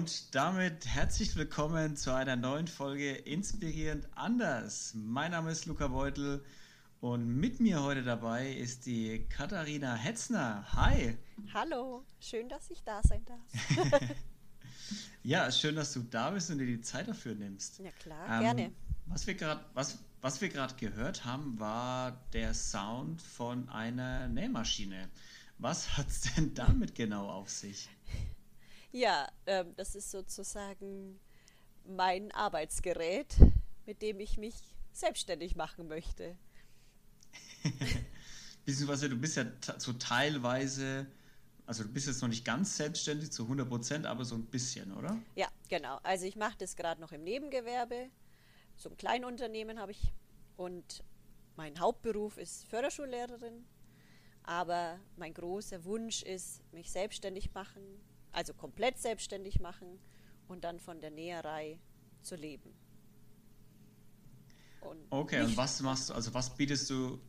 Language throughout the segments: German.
und damit herzlich willkommen zu einer neuen Folge Inspirierend anders. Mein Name ist Luca Beutel und mit mir heute dabei ist die Katharina Hetzner. Hi. Hallo, schön, dass ich da sein darf. ja, schön, dass du da bist und dir die Zeit dafür nimmst. Ja klar, ähm, gerne. Was wir gerade was, was gehört haben, war der Sound von einer Nähmaschine. Was hat es denn damit genau auf sich? Ja, ähm, das ist sozusagen mein Arbeitsgerät, mit dem ich mich selbstständig machen möchte. Beziehungsweise du bist ja so teilweise, also du bist jetzt noch nicht ganz selbstständig zu 100 Prozent, aber so ein bisschen, oder? Ja, genau. Also ich mache das gerade noch im Nebengewerbe. So ein Kleinunternehmen habe ich und mein Hauptberuf ist Förderschullehrerin. Aber mein großer Wunsch ist, mich selbstständig machen, also komplett selbstständig machen und dann von der Näherei zu leben. Und okay, und was machst du, also was bietest du,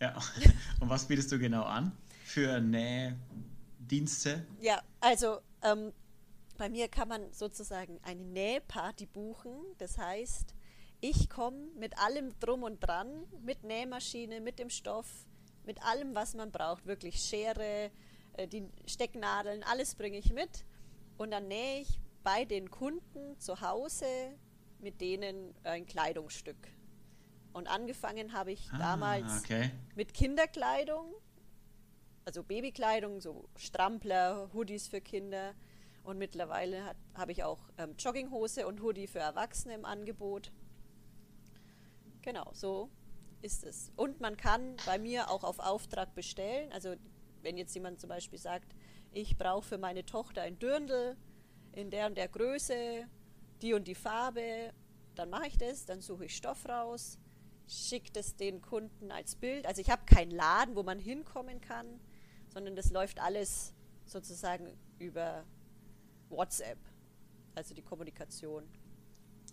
ja, und was bietest du genau an für Nähdienste? Ja, also ähm, bei mir kann man sozusagen eine Nähparty buchen. Das heißt, ich komme mit allem drum und dran, mit Nähmaschine, mit dem Stoff, mit allem, was man braucht. Wirklich Schere, die Stecknadeln, alles bringe ich mit. Und dann nähe ich bei den Kunden zu Hause mit denen ein Kleidungsstück. Und angefangen habe ich ah, damals okay. mit Kinderkleidung, also Babykleidung, so Strampler, Hoodies für Kinder. Und mittlerweile habe ich auch ähm, Jogginghose und Hoodie für Erwachsene im Angebot. Genau, so ist es. Und man kann bei mir auch auf Auftrag bestellen. Also wenn jetzt jemand zum Beispiel sagt, ich brauche für meine Tochter ein Dirndl in der und der Größe, die und die Farbe, dann mache ich das, dann suche ich Stoff raus, schicke das den Kunden als Bild. Also ich habe keinen Laden, wo man hinkommen kann, sondern das läuft alles sozusagen über WhatsApp, also die Kommunikation.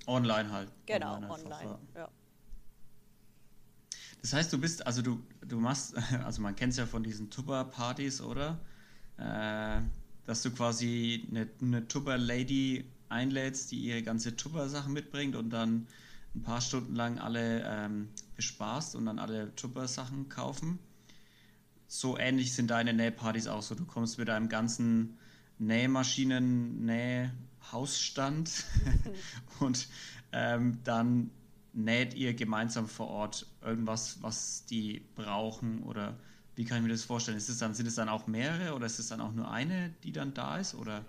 Online halt. Genau, online. online ja. Das heißt, du bist, also du, du machst, also man kennt es ja von diesen Tupper-Partys, oder? Äh, dass du quasi eine, eine Tupper-Lady einlädst, die ihre ganze Tupper-Sachen mitbringt und dann ein paar Stunden lang alle ähm, bespaßt und dann alle Tupper-Sachen kaufen. So ähnlich sind deine Nähpartys auch so. Du kommst mit deinem ganzen Nähmaschinen, Nähhausstand und ähm, dann näht ihr gemeinsam vor Ort irgendwas, was die brauchen oder wie kann ich mir das vorstellen? Ist es dann, sind es dann auch mehrere oder ist es dann auch nur eine, die dann da ist? Oder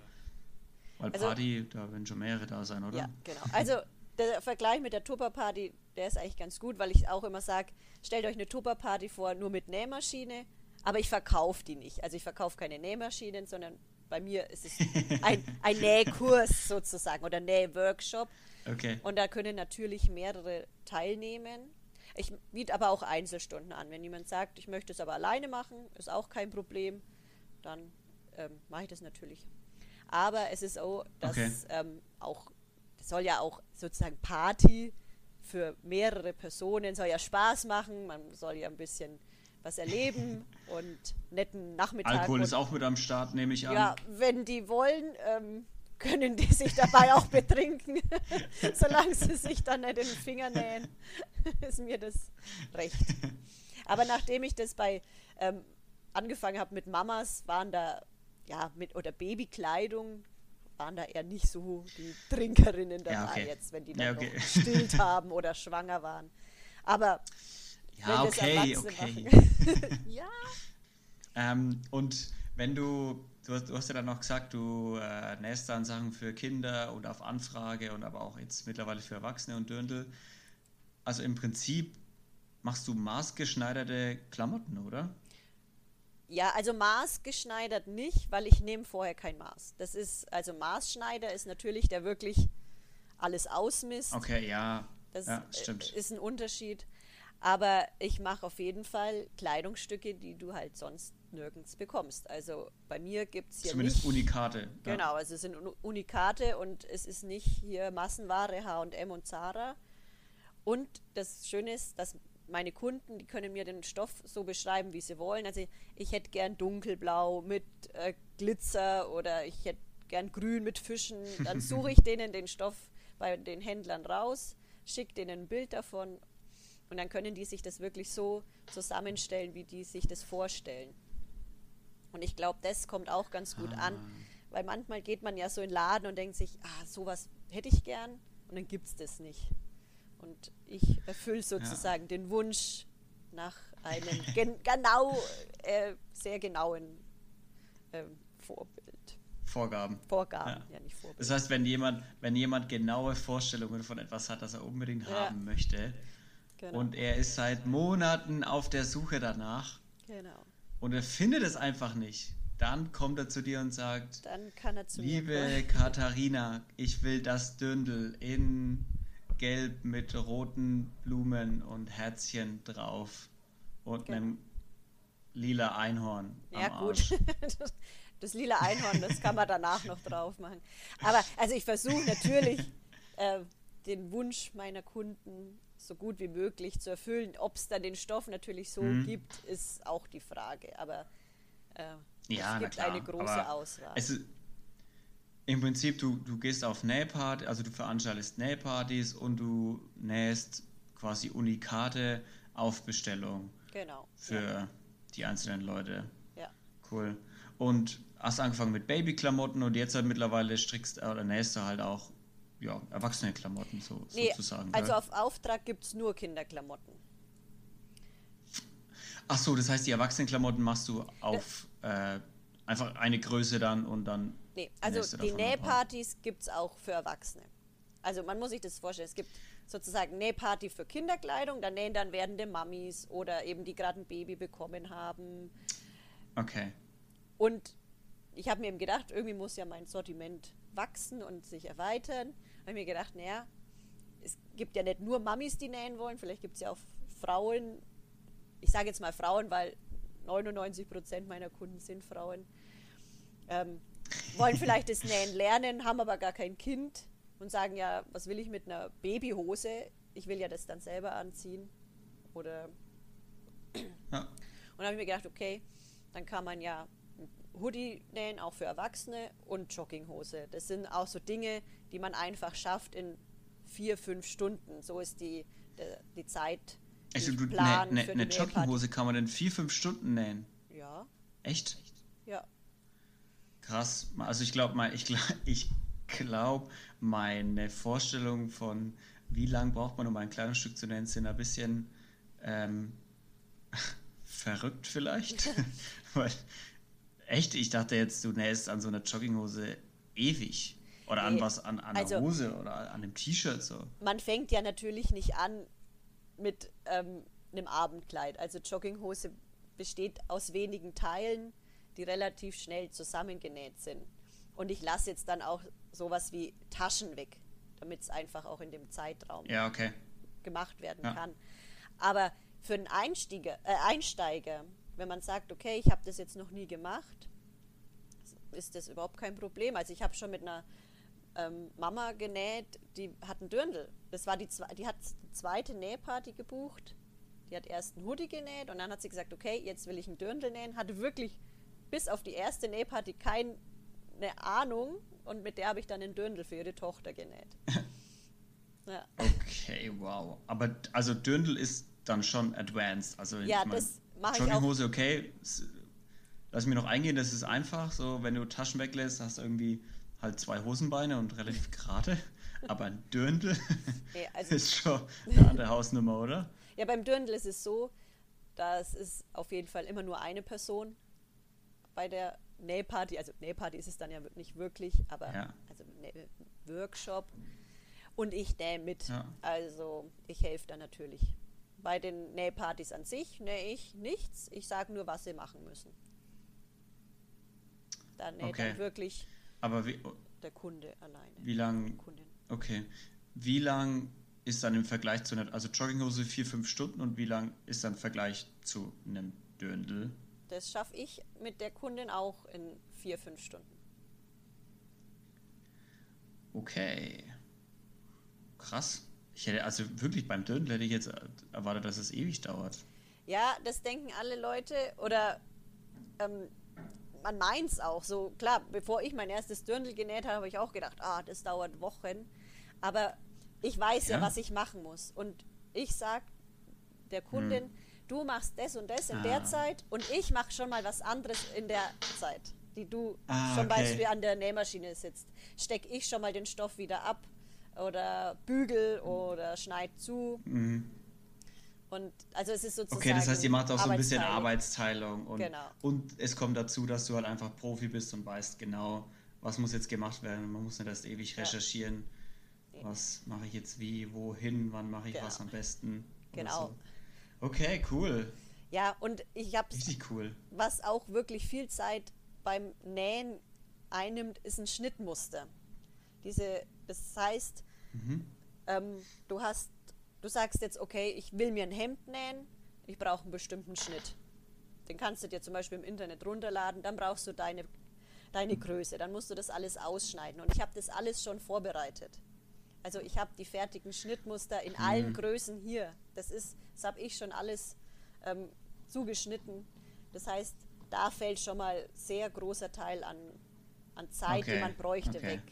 weil also, Party, da werden schon mehrere da sein, oder? Ja, genau. Also der Vergleich mit der Tupper-Party, der ist eigentlich ganz gut, weil ich auch immer sage, stellt euch eine Tupper-Party vor, nur mit Nähmaschine, aber ich verkaufe die nicht. Also ich verkaufe keine Nähmaschinen, sondern bei mir ist es ein, ein Nähkurs sozusagen oder Nähworkshop. Okay. Und da können natürlich mehrere teilnehmen. Ich biete aber auch Einzelstunden an. Wenn jemand sagt, ich möchte es aber alleine machen, ist auch kein Problem, dann ähm, mache ich das natürlich. Aber es ist so, dass okay. ähm, auch, das soll ja auch sozusagen Party für mehrere Personen, soll ja Spaß machen, man soll ja ein bisschen was erleben und netten Nachmittag. Alkohol ist auch mit am Start, nehme ich an. Ja, wenn die wollen. Ähm, können die sich dabei auch betrinken. Solange sie sich dann nicht in den Finger nähen, ist mir das recht. Aber nachdem ich das bei ähm, angefangen habe mit Mamas, waren da, ja, mit oder Babykleidung, waren da eher nicht so die Trinkerinnen dabei ja, okay. jetzt, wenn die dann ja, okay. noch gestillt haben oder schwanger waren. Aber ja, wenn okay, okay. ja. Ähm, und wenn du du hast, du hast ja dann noch gesagt, du äh, nähst dann Sachen für Kinder und auf Anfrage und aber auch jetzt mittlerweile für Erwachsene und Dirndl. Also im Prinzip machst du maßgeschneiderte Klamotten, oder? Ja, also maßgeschneidert nicht, weil ich nehme vorher kein Maß. Das ist, also Maßschneider ist natürlich der wirklich alles ausmisst. Okay, ja. Das ja, stimmt. ist ein Unterschied. Aber ich mache auf jeden Fall Kleidungsstücke, die du halt sonst nirgends bekommst. Also bei mir gibt es hier Zumindest nicht, Unikate. Genau, also es sind Unikate und es ist nicht hier Massenware H&M und Zara. Und das Schöne ist, dass meine Kunden, die können mir den Stoff so beschreiben, wie sie wollen. Also ich hätte gern dunkelblau mit äh, Glitzer oder ich hätte gern grün mit Fischen. Dann suche ich denen den Stoff bei den Händlern raus, schicke denen ein Bild davon und dann können die sich das wirklich so zusammenstellen, wie die sich das vorstellen. Und ich glaube, das kommt auch ganz gut ah. an, weil manchmal geht man ja so in den Laden und denkt sich, ah, sowas hätte ich gern und dann gibt es das nicht. Und ich erfülle sozusagen ja. den Wunsch nach einem gen genau, äh, sehr genauen äh, Vorbild. Vorgaben. Vorgaben, ja. ja. nicht Vorbild. Das heißt, wenn jemand, wenn jemand genaue Vorstellungen von etwas hat, das er unbedingt ja. haben möchte, genau. und er ist seit Monaten auf der Suche danach, genau. Und er findet es einfach nicht, dann kommt er zu dir und sagt, dann kann er zu liebe Katharina, ich will das Dündel in Gelb mit roten Blumen und Herzchen drauf und genau. einem lila Einhorn. Ja, gut. Das, das, lila Einhorn, das kann man danach noch drauf machen. Aber also ich versuche natürlich äh, den Wunsch meiner Kunden so gut wie möglich zu erfüllen. Ob es dann den Stoff natürlich so mhm. gibt, ist auch die Frage. Aber äh, ja, es gibt eine große Auswahl. Ist, im Prinzip, du, du gehst auf Nähparty, also du veranstaltest Nähpartys und du nähst quasi Unikate auf Bestellung. Genau. Für ja. die einzelnen Leute. Ja. Cool. Und hast angefangen mit Babyklamotten und jetzt halt mittlerweile strickst oder nähst du halt auch ja, erwachsene Klamotten so, nee, sozusagen. Also ja? auf Auftrag gibt es nur Kinderklamotten. Ach so, das heißt, die Erwachsenenklamotten machst du auf äh, einfach eine Größe dann und dann Nee, also die Nähpartys gibt es auch für Erwachsene. Also man muss sich das vorstellen, es gibt sozusagen Nähparty für Kinderkleidung, da nähen dann werdende Mamis oder eben die gerade ein Baby bekommen haben. Okay. Und ich habe mir eben gedacht, irgendwie muss ja mein Sortiment wachsen und sich erweitern. Habe ich mir gedacht, naja, es gibt ja nicht nur Mamis, die nähen wollen, vielleicht gibt es ja auch Frauen, ich sage jetzt mal Frauen, weil 99 Prozent meiner Kunden sind Frauen. Ähm, wollen vielleicht das Nähen lernen, haben aber gar kein Kind und sagen ja, was will ich mit einer Babyhose? Ich will ja das dann selber anziehen. Oder. Ja. Und dann habe ich mir gedacht, okay, dann kann man ja Hoodie nähen, auch für Erwachsene und Jogginghose. Das sind auch so Dinge, die man einfach schafft in vier, fünf Stunden. So ist die, die, die Zeit. Also du, eine ne, ne Jogginghose kann man in vier, fünf Stunden nähen? Ja. Echt? Ja. Krass. Also ich glaube, ich glaube, ich glaube, meine Vorstellung von wie lang braucht man, um ein Kleidungsstück zu nennen, sind ein bisschen ähm, verrückt vielleicht. Weil, echt, ich dachte jetzt, du nähst an so einer Jogginghose ewig. Oder nee, an was, an, an also, einer Hose oder an einem T-Shirt so. Man fängt ja natürlich nicht an mit ähm, einem Abendkleid. Also Jogginghose besteht aus wenigen Teilen die relativ schnell zusammengenäht sind. Und ich lasse jetzt dann auch sowas wie Taschen weg, damit es einfach auch in dem Zeitraum ja, okay. gemacht werden ja. kann. Aber für einen Einsteiger, äh, Einsteiger, wenn man sagt, okay, ich habe das jetzt noch nie gemacht, ist das überhaupt kein Problem. Also ich habe schon mit einer ähm, Mama genäht, die hat einen Dirndl. Das war die, die hat die zweite Nähparty gebucht. Die hat erst einen Hoodie genäht und dann hat sie gesagt, okay, jetzt will ich einen Dirndl nähen. Hatte wirklich bis auf die erste Nähparty keine Ahnung und mit der habe ich dann einen Dürndl für ihre Tochter genäht. ja. Okay, wow. Aber also Dürndl ist dann schon advanced. Also ja, ich mein, das mache ich Jogginghose, okay. Lass mich noch eingehen, das ist einfach. So, wenn du Taschen weglässt, hast du irgendwie halt zwei Hosenbeine und relativ gerade. Aber ein Dürndl nee, also ist schon eine andere Hausnummer, oder? Ja, beim Dürndl ist es so, das ist auf jeden Fall immer nur eine Person bei der Nähparty, also Nähparty ist es dann ja nicht wirklich, aber ja. also Workshop und ich nähe mit. Ja. Also ich helfe da natürlich. Bei den Nähpartys an sich nähe ich nichts. Ich sage nur, was sie machen müssen. Da näht okay. dann wirklich aber wie, der Kunde alleine. Wie lang? Okay. Wie lang ist dann im Vergleich zu einer, also Jogginghose vier, fünf Stunden und wie lang ist dann im Vergleich zu einem Döndel? Das schaffe ich mit der Kundin auch in vier, fünf Stunden. Okay. Krass. Ich hätte also wirklich beim Dödel hätte ich jetzt erwartet, dass es ewig dauert. Ja, das denken alle Leute oder ähm, man meint es auch so. Klar, bevor ich mein erstes Dirndl genäht habe, habe ich auch gedacht, ah, das dauert Wochen. Aber ich weiß ja, Ja? was ich machen muss. Und ich sage der Kundin, du machst das und das in der Ah. Zeit und ich mache schon mal was anderes in der Zeit, die du Ah, zum okay. Beispiel an der Nähmaschine sitzt. Steck ich schon mal den Stoff wieder ab oder bügel oder schneid zu. Und also es ist sozusagen. Okay, das heißt, ihr macht auch so ein bisschen Arbeitsteilung. Und, Genau. und es kommt dazu, dass du halt einfach Profi bist und weißt genau, was muss jetzt gemacht werden. Man muss nicht erst ewig Ja. recherchieren, was mache ich jetzt wie, wohin, wann mache ich Genau. was am besten. Genau. So. Okay, cool. Ja, und ich habe Richtig cool. was auch wirklich viel Zeit beim Nähen einnimmt, ist ein Schnittmuster. Diese, das heißt, Mhm. ähm, du hast, du sagst jetzt, okay, ich will mir ein Hemd nähen, ich brauche einen bestimmten Schnitt. Den kannst du dir zum Beispiel im Internet runterladen, dann brauchst du deine, deine Größe, dann musst du das alles ausschneiden. Und ich habe das alles schon vorbereitet. Also ich habe die fertigen Schnittmuster in allen Größen hier. Das ist, das habe ich schon alles ähm, zugeschnitten. Das heißt, da fällt schon mal sehr großer Teil an, an Zeit, die Okay, man bräuchte, okay. weg.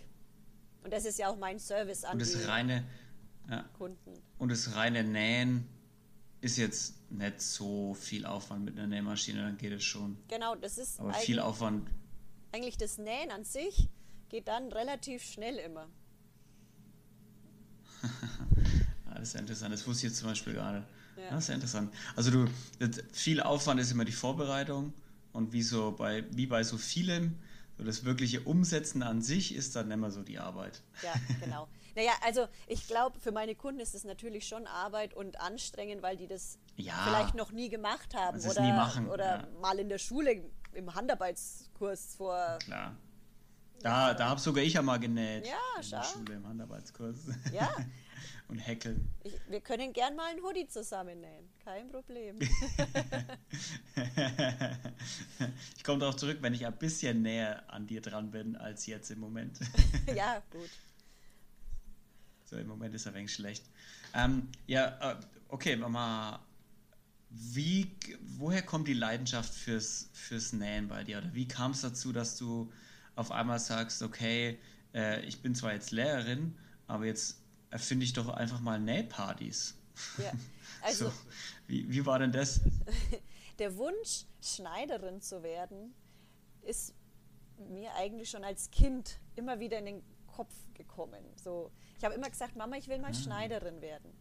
Und das ist ja auch mein Service an Und die das reine, ja, Kunden. und das reine Nähen ist jetzt nicht so viel Aufwand mit einer Nähmaschine, dann geht es schon. Genau, das ist Aber eigentlich, viel Aufwand, eigentlich das Nähen an sich geht dann relativ schnell immer. Ja, das ist ja interessant. Das wusste ich jetzt zum Beispiel gerade. Ja. Das ist ja interessant. Also du, viel Aufwand ist immer die Vorbereitung und wie so bei, wie bei so vielem, so das wirkliche Umsetzen an sich ist dann immer so die Arbeit. Ja, genau. Naja, also ich glaube, für meine Kunden ist es natürlich schon Arbeit und anstrengend, weil die das Ja. vielleicht noch nie gemacht haben oder, machen, oder ja. mal in der Schule im Handarbeitskurs vor. Klar. Da, da habe sogar ich ja mal genäht. Ja, in der schau. Schule im Handarbeitskurs. Ja, und häkeln. ich, wir können gern mal einen Hoodie zusammen nähen. Kein Problem. ich komme darauf zurück, wenn ich ein bisschen näher an dir dran bin als jetzt im Moment. ja, gut. So, im Moment ist er wenig schlecht. Ähm, ja, äh, okay, Mama. Wie, woher kommt die Leidenschaft fürs, fürs Nähen bei dir? Oder wie kam es dazu, dass du auf einmal sagst, okay, äh, ich bin zwar jetzt Lehrerin, aber jetzt erfinde ich doch einfach mal Nähpartys. Ja, also so, wie, wie war denn das? der Wunsch, Schneiderin zu werden, ist mir eigentlich schon als Kind immer wieder in den Kopf gekommen. So, ich habe immer gesagt, Mama, ich will mal Schneiderin werden.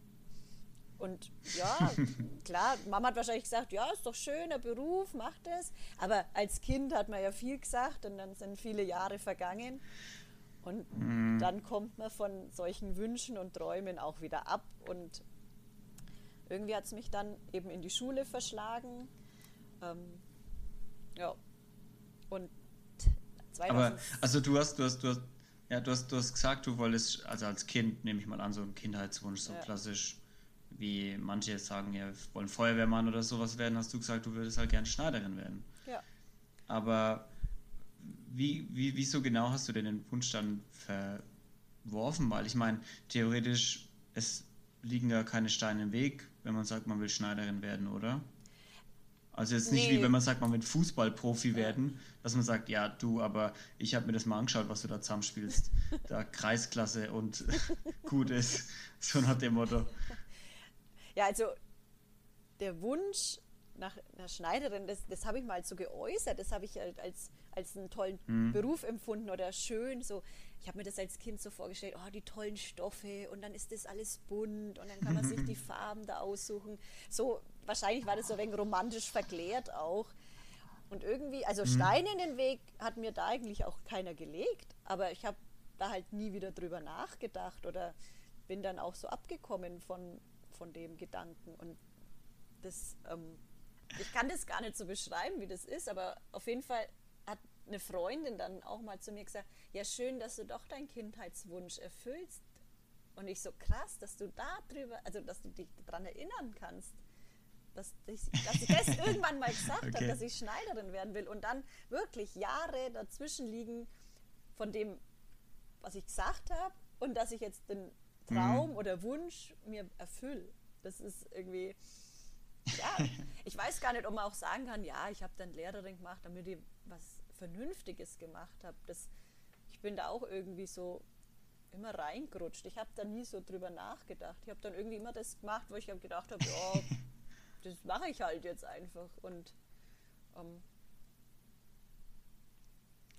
Und ja, klar, Mama hat wahrscheinlich gesagt, ja, ist doch schöner Beruf, mach das. Aber als Kind hat man ja viel gesagt und dann sind viele Jahre vergangen. Und dann kommt man von solchen Wünschen und Träumen auch wieder ab. Und irgendwie hat es mich dann eben in die Schule verschlagen. Ähm, ja. Und 2000, Aber also du hast, du hast, du hast, ja, du hast, du hast gesagt, du wolltest, also als Kind, nehme ich mal an, so ein Kindheitswunsch, so Ja. klassisch, wie manche jetzt sagen, ja, wir wollen Feuerwehrmann oder sowas werden, hast du gesagt, du würdest halt gern Schneiderin werden. ja. Aber wie, wie, wieso genau hast du denn den Wunsch dann verworfen? Weil ich meine, theoretisch, es liegen ja keine Steine im Weg, wenn man sagt, man will Schneiderin werden, oder? Also jetzt nicht Nee. wie wenn man sagt, man will Fußballprofi werden, dass man sagt, ja du, aber ich habe mir das mal angeschaut, was du da zusammenspielst. Da Kreisklasse und gut ist. So nach dem Motto. Ja, also der Wunsch nach einer Schneiderin, das, das habe ich mal so geäußert, das habe ich halt als, als einen tollen Mhm. Beruf empfunden oder schön. So, ich habe mir das als Kind so vorgestellt, oh, die tollen Stoffe und dann ist das alles bunt und dann kann man sich die Farben da aussuchen. So, wahrscheinlich war das so wenig romantisch verklärt auch. Und irgendwie, also Steine in den Weg hat mir da eigentlich auch keiner gelegt, aber ich habe da halt nie wieder drüber nachgedacht oder bin dann auch so abgekommen von, von dem Gedanken. Und das, ähm, ich kann das gar nicht so beschreiben, wie das ist, aber auf jeden Fall hat eine Freundin dann auch mal zu mir gesagt, ja schön, dass du doch deinen Kindheitswunsch erfüllst. Und ich so krass, dass du da drüber, also dass du dich daran erinnern kannst, dass ich, dass ich das irgendwann mal gesagt habe, Okay. dass ich Schneiderin werden will und dann wirklich Jahre dazwischen liegen von dem, was ich gesagt habe und dass ich jetzt den Traum oder Wunsch mir erfülle. Das ist irgendwie, ja, ich weiß gar nicht, ob man auch sagen kann, ja, ich habe dann Lehrerin gemacht, damit ich was Vernünftiges gemacht habe. ich bin da auch irgendwie so immer reingerutscht. Ich habe da nie so drüber nachgedacht. Ich habe dann irgendwie immer das gemacht, wo ich gedacht habe, ja, das mache ich halt jetzt einfach. Und ähm,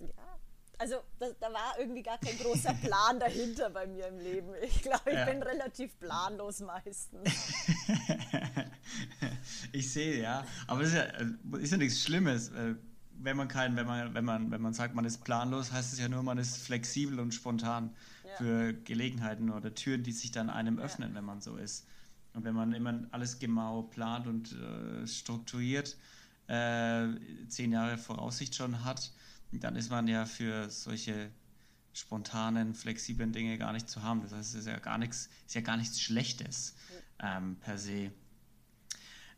ja, also da, da, war irgendwie gar kein großer Plan dahinter bei mir im Leben. Ich glaube, ich ja. bin relativ planlos meistens. ich sehe, ja. Aber es ist ja, äh, ist ja nichts Schlimmes. Wenn man kein, wenn man, wenn man, wenn man sagt, man ist planlos, heißt es ja nur, man ist flexibel und spontan ja. für Gelegenheiten oder Türen, die sich dann einem ja. öffnen, wenn man so ist. Und wenn man immer alles genau plant und äh, strukturiert, äh, zehn Jahre Voraussicht schon hat, dann ist man ja für solche spontanen, flexiblen Dinge gar nicht zu haben. Das heißt, es ist ja gar nichts, ist ja gar nichts Schlechtes ähm, per se.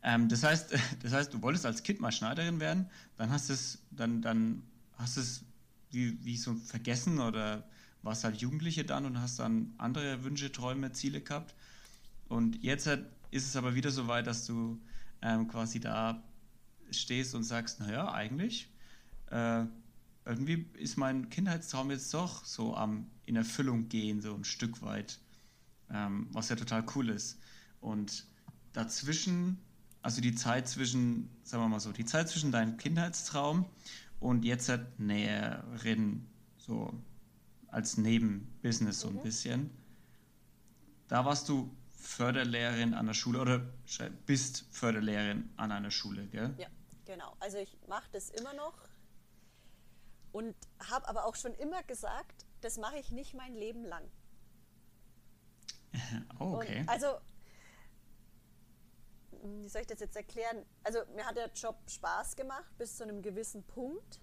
Ähm, das heißt, das heißt, du wolltest als Kind mal Schneiderin werden, dann hast es, dann, dann hast es wie, wie so vergessen oder warst halt Jugendliche dann und hast dann andere Wünsche, Träume, Ziele gehabt. Und jetzt ist es aber wieder so weit, dass du ähm, quasi da stehst und sagst, naja, eigentlich äh, irgendwie ist mein Kindheitstraum jetzt doch so am in Erfüllung gehen, so ein Stück weit, ähm, was ja total cool ist. Und dazwischen, also die Zeit zwischen, sagen wir mal so, die Zeit zwischen deinem Kindheitstraum und jetzt halt Näherin, so als Nebenbusiness so ein mhm. bisschen, da warst du Förderlehrerin an der Schule oder bist Förderlehrerin an einer Schule, gell? Ja, genau. Also ich mache das immer noch und habe aber auch schon immer gesagt, das mache ich nicht mein Leben lang. Oh, okay. Und also, wie soll ich das jetzt erklären? Also, mir hat der Job Spaß gemacht bis zu einem gewissen Punkt.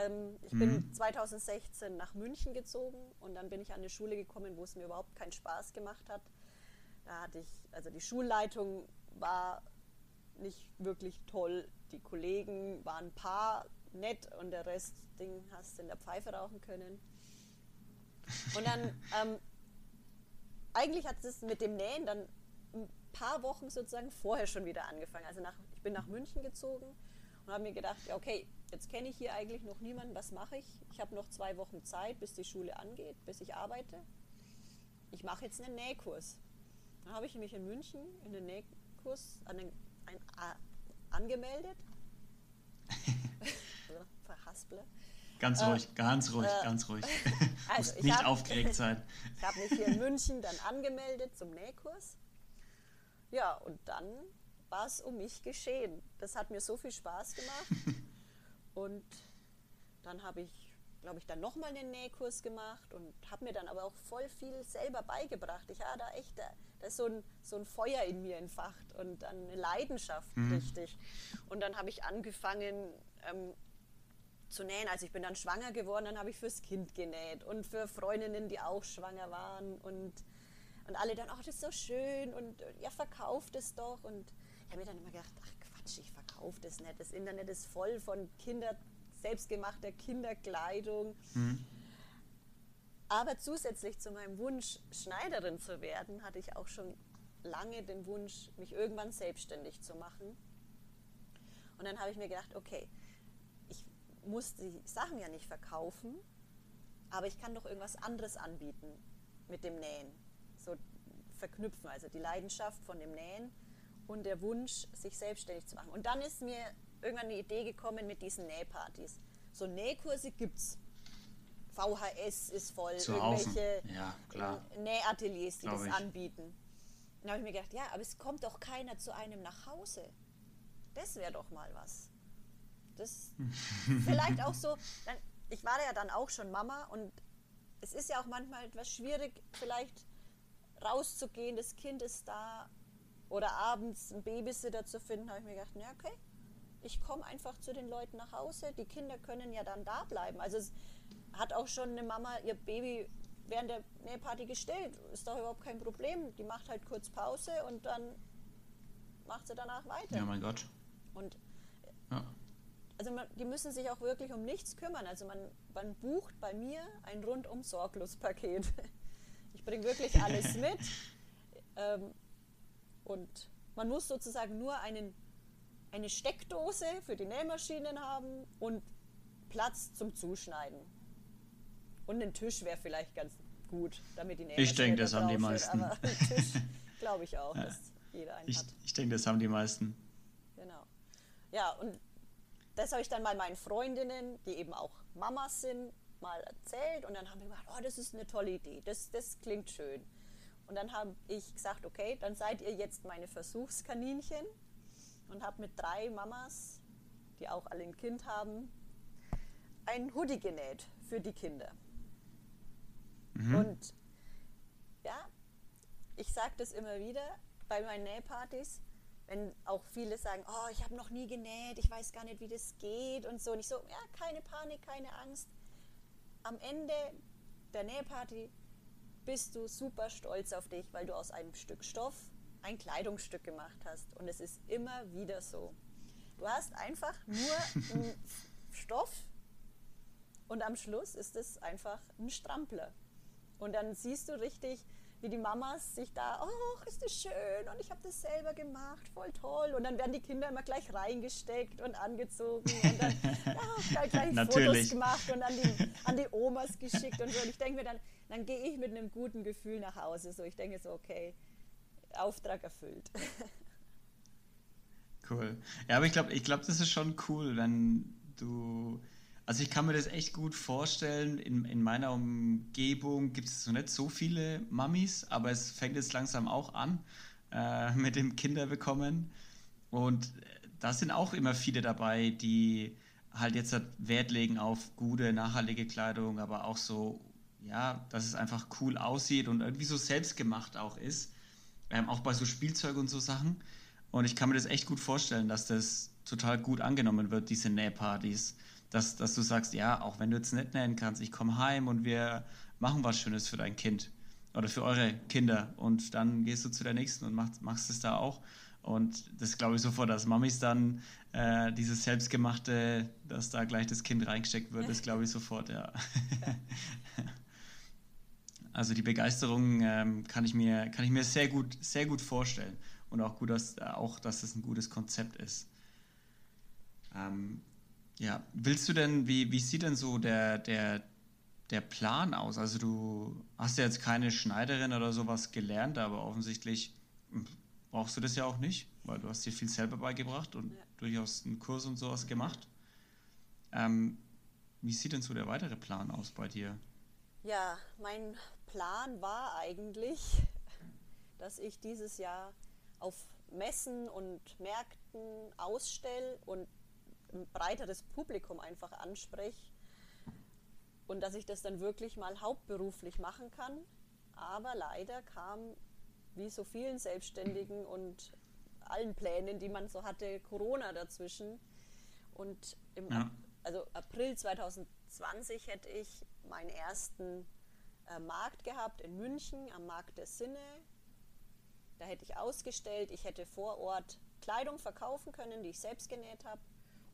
Ähm, ich mhm. bin 2016 nach München gezogen und dann bin ich an eine Schule gekommen, wo es mir überhaupt keinen Spaß gemacht hat. Da hatte ich, also die Schulleitung war nicht wirklich toll. Die Kollegen waren ein paar nett und der Rest Ding hast in der Pfeife rauchen können. Und dann, ähm, eigentlich hat es mit dem Nähen dann ein paar Wochen sozusagen vorher schon wieder angefangen. Also nach, ich bin nach München gezogen und habe mir gedacht, ja, okay, jetzt kenne ich hier eigentlich noch niemanden, was mache ich? Ich habe noch zwei Wochen Zeit, bis die Schule angeht, bis ich arbeite. Ich mache jetzt einen Nähkurs. Dann habe ich mich in München in den Nähkurs an den, ein, a, angemeldet. Verhasple. Ganz äh, ruhig, ganz ruhig, äh, ganz ruhig. Also nicht hab, aufgeregt sein. ich habe mich hier in München dann angemeldet zum Nähkurs. Ja, und dann war es um mich geschehen. Das hat mir so viel Spaß gemacht. und dann habe ich, glaube ich, dann nochmal einen Nähkurs gemacht und habe mir dann aber auch voll viel selber beigebracht. Ich hatte da echt, da, da ist so ein, so ein Feuer in mir entfacht und dann eine Leidenschaft mhm. richtig. Und dann habe ich angefangen, ähm, zu nähen. Also ich bin dann schwanger geworden, dann habe ich fürs Kind genäht und für Freundinnen, die auch schwanger waren und, und alle dann, ach, das ist so schön und ja, verkauft es doch. Und ich habe mir dann immer gedacht, ach Quatsch, ich verkaufe das nicht. Das Internet ist voll von Kinder, selbstgemachter Kinderkleidung. Mhm. Aber zusätzlich zu meinem Wunsch, Schneiderin zu werden, hatte ich auch schon lange den Wunsch, mich irgendwann selbstständig zu machen. Und dann habe ich mir gedacht, okay, muss die Sachen ja nicht verkaufen, aber ich kann doch irgendwas anderes anbieten mit dem Nähen. So verknüpfen, also die Leidenschaft von dem Nähen und der Wunsch, sich selbstständig zu machen. Und dann ist mir irgendwann eine Idee gekommen mit diesen Nähpartys. So Nähkurse gibt's. VHS ist voll, Zu irgendwelche ja, Nähateliers, die Glaub das ich. anbieten. Dann habe ich mir gedacht, ja, aber es kommt doch keiner zu einem nach Hause. Das wäre doch mal was. Das vielleicht auch so, dann, ich war ja dann auch schon Mama und es ist ja auch manchmal etwas schwierig, vielleicht rauszugehen, das Kind ist da oder abends einen Babysitter zu finden, habe ich mir gedacht, na okay, ich komme einfach zu den Leuten nach Hause, die Kinder können ja dann da bleiben. Also es hat auch schon eine Mama ihr Baby während der Nähparty gestellt, ist doch überhaupt kein Problem. Die macht halt kurz Pause und dann macht sie danach weiter. Ja, mein Gott. Und ja also man, die müssen sich auch wirklich um nichts kümmern. Also man, man bucht bei mir ein rundum sorglos Paket. Ich bringe wirklich alles mit. Ähm, und man muss sozusagen nur einen, eine Steckdose für die Nähmaschinen haben und Platz zum Zuschneiden. Und ein Tisch wäre vielleicht ganz gut, damit die Ich denke, das haben die meisten. Glaube ich auch, ja. dass jeder einen ich, hat. Ich denke, das haben die meisten. Genau. Ja, und das habe ich dann mal meinen Freundinnen, die eben auch Mamas sind, mal erzählt und dann haben wir gesagt, oh, das ist eine tolle Idee, das, das klingt schön. Und dann habe ich gesagt, okay, dann seid ihr jetzt meine Versuchskaninchen und habe mit drei Mamas, die auch alle ein Kind haben, ein Hoodie genäht für die Kinder. Mhm. Und ja, ich sage das immer wieder bei meinen Nähpartys, wenn auch viele sagen, oh, ich habe noch nie genäht, ich weiß gar nicht, wie das geht und so. Und ich so, ja, keine Panik, keine Angst. Am Ende der Nähparty bist du super stolz auf dich, weil du aus einem Stück Stoff ein Kleidungsstück gemacht hast. Und es ist immer wieder so. Du hast einfach nur einen Stoff und am Schluss ist es einfach ein Strampler. Und dann siehst du richtig, wie die Mamas sich da, oh, ist das schön und ich habe das selber gemacht, voll toll. Und dann werden die Kinder immer gleich reingesteckt und angezogen und dann ja, gleich Fotos gemacht und an die, an die Omas geschickt und so. Und ich denke mir dann, dann gehe ich mit einem guten Gefühl nach Hause. So, ich denke so, okay, Auftrag erfüllt. Cool. Ja, aber ich glaube, ich glaube, das ist schon cool, wenn du also ich kann mir das echt gut vorstellen. In, in meiner Umgebung gibt es so nicht so viele Mamis, aber es fängt jetzt langsam auch an äh, mit dem Kinderbekommen. Und da sind auch immer viele dabei, die halt jetzt halt Wert legen auf gute, nachhaltige Kleidung, aber auch so, ja, dass es einfach cool aussieht und irgendwie so selbstgemacht auch ist. Ähm, auch bei so Spielzeug und so Sachen. Und ich kann mir das echt gut vorstellen, dass das total gut angenommen wird, diese Nähpartys dass, dass du sagst, ja, auch wenn du jetzt nicht nennen kannst, ich komme heim und wir machen was Schönes für dein Kind oder für eure Kinder und dann gehst du zu der nächsten und machst, machst es da auch. Und das glaube ich sofort, dass Mamis dann äh, dieses Selbstgemachte, dass da gleich das Kind reingesteckt wird, das glaube ich sofort, ja. also die Begeisterung ähm, kann, ich mir, kann ich mir sehr gut, sehr gut vorstellen. Und auch gut, dass, auch, dass es ein gutes Konzept ist. Ähm, ja, willst du denn, wie, wie sieht denn so der, der, der Plan aus? Also du hast ja jetzt keine Schneiderin oder sowas gelernt, aber offensichtlich brauchst du das ja auch nicht, weil du hast dir viel selber beigebracht und ja. durchaus einen Kurs und sowas gemacht. Ähm, wie sieht denn so der weitere Plan aus bei dir? Ja, mein Plan war eigentlich, dass ich dieses Jahr auf Messen und Märkten ausstelle und ein breiteres Publikum einfach anspreche und dass ich das dann wirklich mal hauptberuflich machen kann. Aber leider kam, wie so vielen Selbstständigen und allen Plänen, die man so hatte, Corona dazwischen. Und im ja. also April 2020 hätte ich meinen ersten äh, Markt gehabt in München am Markt der Sinne. Da hätte ich ausgestellt, ich hätte vor Ort Kleidung verkaufen können, die ich selbst genäht habe.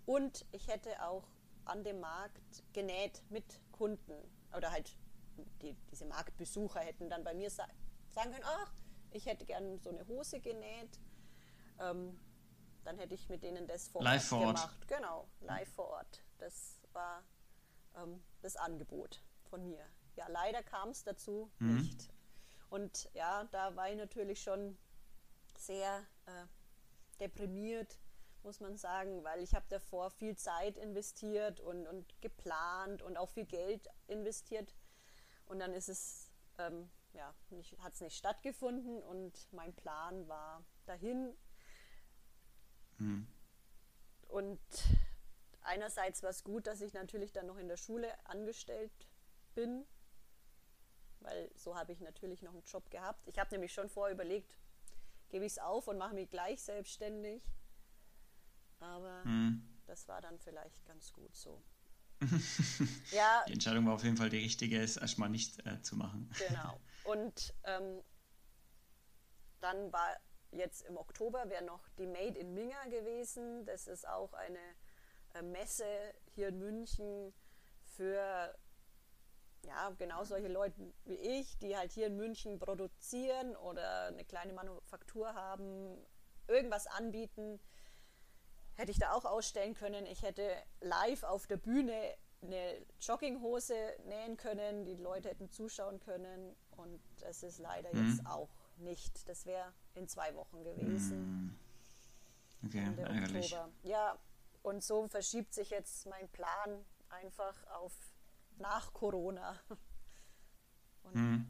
Und ich hätte auch an dem Markt genäht mit Kunden oder halt die, diese Marktbesucher hätten dann bei mir sa sagen können, ach, ich hätte gern so eine Hose genäht. Ähm, dann hätte ich mit denen das vor live Ort gemacht. Ort. Genau, live vor Ort. Das war ähm, das Angebot von mir. Ja, leider kam es dazu mhm. nicht. Und ja, da war ich natürlich schon sehr äh, deprimiert, muss man sagen, weil ich habe davor viel Zeit investiert und, und geplant und auch viel Geld investiert. Und dann ist es, ähm, ja, hat es nicht stattgefunden und mein Plan war dahin. Mhm. Und einerseits war es gut, dass ich natürlich dann noch in der Schule angestellt bin, weil so habe ich natürlich noch einen Job gehabt. Ich habe nämlich schon vorher überlegt, gebe ich es auf und mache mich gleich selbstständig. Aber hm. das war dann vielleicht ganz gut so. ja, die Entscheidung war auf jeden Fall die richtige, es erstmal nicht äh, zu machen. Genau. Und ähm, dann war jetzt im Oktober wäre noch die Made in Minga gewesen. Das ist auch eine äh, Messe hier in München für ja, genau solche Leute wie ich, die halt hier in München produzieren oder eine kleine Manufaktur haben, irgendwas anbieten hätte ich da auch ausstellen können. Ich hätte live auf der Bühne eine Jogginghose nähen können, die Leute hätten zuschauen können und es ist leider mhm. jetzt auch nicht. Das wäre in zwei Wochen gewesen. Mhm. Okay, ärgerlich. Oktober. Ja, und so verschiebt sich jetzt mein Plan einfach auf nach Corona. Mhm.